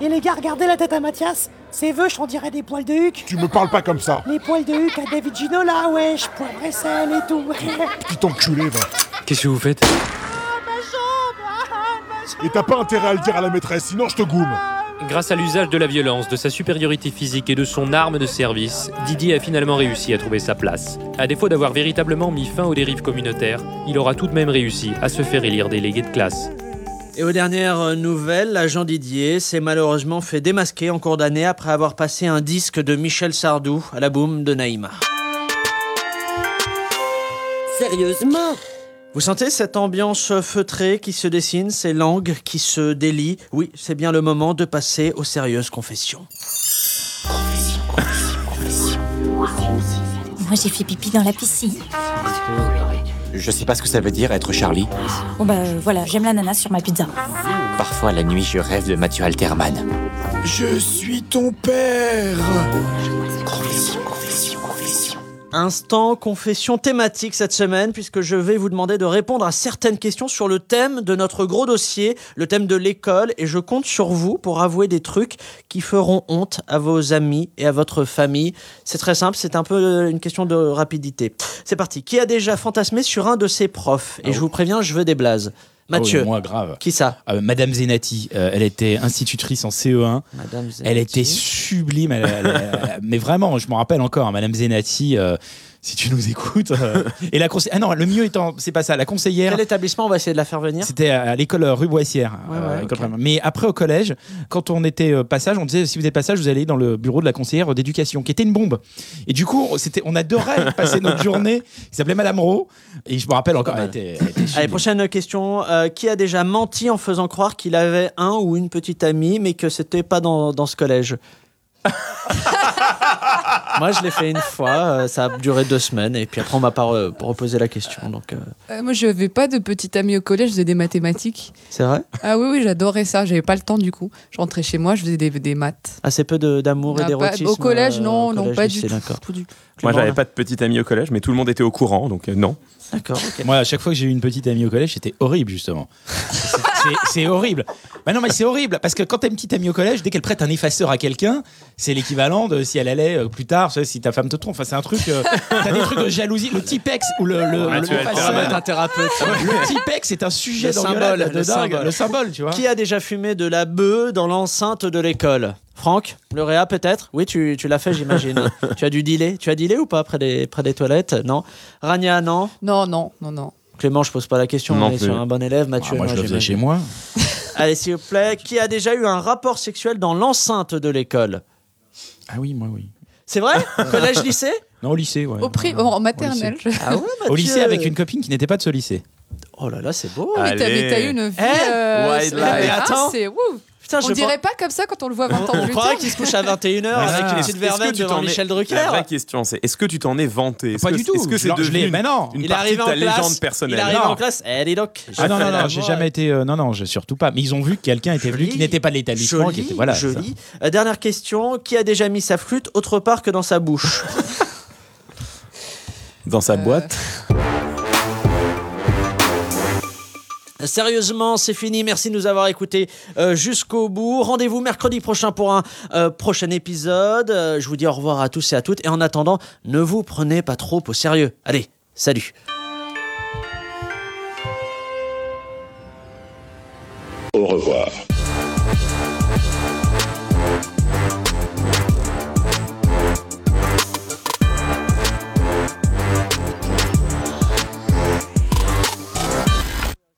Et les gars, regardez la tête à Mathias. Ses veuches, on dirait des poils de huc. Tu me parles pas comme ça Les poils de huc à David Ginola, wesh, poivre et sel et tout. Petit enculé, va Qu'est-ce que vous faites? Et t'as pas intérêt à le dire à la maîtresse, sinon je te goume Grâce à l'usage de la violence, de sa supériorité physique et de son arme de service, Didier a finalement réussi à trouver sa place. À défaut d'avoir véritablement mis fin aux dérives communautaires, il aura tout de même réussi à se faire élire délégué de classe. Et aux dernières nouvelles, l'agent Didier s'est malheureusement fait démasquer en cours d'année après avoir passé un disque de Michel Sardou à la boum de Naïma. Sérieusement? Vous sentez cette ambiance feutrée qui se dessine, ces langues qui se délient? Oui, c'est bien le moment de passer aux sérieuses confessions. Moi, j'ai fait pipi dans la piscine. Je sais pas ce que ça veut dire être Charlie. Bon, bah euh, voilà, j'aime l'ananas sur ma pizza. Parfois la nuit je rêve de Mathieu Alterman. Je suis ton père Instant confession thématique cette semaine, puisque je vais vous demander de répondre à certaines questions sur le thème de notre gros dossier, le thème de l'école, et je compte sur vous pour avouer des trucs qui feront honte à vos amis et à votre famille. C'est très simple, c'est un peu une question de rapidité. C'est parti. Qui a déjà fantasmé sur un de ses profs? Et je vous préviens, je veux des blazes. Mathieu. Ah oui, moi, grave. Qui ça Euh, Madame Zenati, euh, elle était institutrice en CE1. Madame Elle était sublime, elle- elle- elle- mais vraiment, je m'en rappelle encore, hein, Madame Zenati, euh, si tu nous écoutes. euh, et la conseillère, ah non, le mieux étant, c'est pas ça, la conseillère. Quel établissement on va essayer de la faire venir C'était à l'école rue Boissière. Ouais, euh, ouais. Mais après, au collège, quand on était euh, passage, on disait si vous êtes passage, vous allez dans le bureau de la conseillère d'éducation, qui était une bombe. Et du coup, c'était, on adorait passer notre journée. Il s'appelait Madame Rowe. Et je me rappelle encore, elle était, elle était Allez, prochaine question. Euh, qui a déjà menti en faisant croire qu'il avait un ou une petite amie, mais que c'était pas dans, dans ce collège? Moi, je l'ai fait une fois. euh, ça a duré deux semaines. Et puis après, on m'a pas re- reposé la question. Donc, euh, Euh, moi, je n'avais pas de petite amie au collège, je faisais des mathématiques. c'est vrai? Ah oui, oui, j'adorais ça. J'avais pas le temps du coup. Je rentrais chez moi, je faisais des, des maths. Assez peu de- d'amour et Ah, pas- d'érotisme. au collège, euh, non, au non, collège, pas lycée, du tout. D'accord. Tout du tout. Moi, Clément, j'avais là pas de petite amie au collège, mais tout le monde était au courant, donc euh, non. D'accord. ok. Moi, à chaque fois que j'ai eu une petite amie au collège, c'était horrible, justement. C'est- horrible. Bah non, mais c'est horrible. Parce que quand t'as une petite amie au collège, dès qu'elle prête un effaceur à quelqu'un, c'est l'équivalent de si elle allait euh, plus tard, si ta femme te trompe. Enfin, c'est un truc. euh, t'as des trucs de jalousie. Le Tipex ou le. le, Ouais, le tu vas le l'effaceur. faire, être un thérapeute. Le Tipex, c'est un sujet Le d'engueulade symbole, de le dingue. symbole. Le symbole, tu vois. Qui a déjà fumé de la bœuf dans l'enceinte de l'école? Franck Le réa peut-être? Oui, tu, tu l'as fait, j'imagine. tu as dû dealer Tu as dealé ou pas près des, près des toilettes? Non. Rania, non? Non, non, non, non. Clément, je pose pas la question. Non on est plus. sur un bon élève. Mathieu, Ah, moi, je le faisais chez moi. Allez, s'il vous plaît. Qui a déjà eu un rapport sexuel dans l'enceinte de l'école? Ah oui, moi, oui. C'est vrai? Collège, lycée? Non, au lycée, ouais. Au pri- en maternelle. je- Ah ouais, Au lycée, Mathieu avec une copine qui n'était pas de ce lycée. Oh là là, c'est beau. Mais t'as mais t'as eu une vie. euh, Wildlife. Mais ah, attends. c'est wouh. Putain, je On dirait pense- pas comme ça quand on le voit 20 ans On plus tard. qu'il se couche à 21h Ouais, avec une est-ce- petite verveine que tu devant t'en es- Michel Drucker. La vraie question, c'est est-ce que tu t'en es vanté Pas du tout. Est-ce que Je c'est je devenu mais non. une partie de en ta classe. légende personnelle Il est arrivé Non. en classe. Eh, dis donc. Ah non, non, non, j'ai jamais été. euh, non, non, j'ai surtout pas. Mais ils ont vu que quelqu'un était venu qui n'était pas de l'établissement. qui Joli, était, voilà, joli. Euh, dernière question. Qui a déjà mis sa flûte autre part que dans sa bouche dans sa boîte Sérieusement, c'est fini. Merci de nous avoir écoutés euh, jusqu'au bout. Rendez-vous mercredi prochain pour un euh, prochain épisode. Euh, je vous dis au revoir à tous et à toutes. Et en attendant, ne vous prenez pas trop au sérieux. Allez, salut. Au revoir.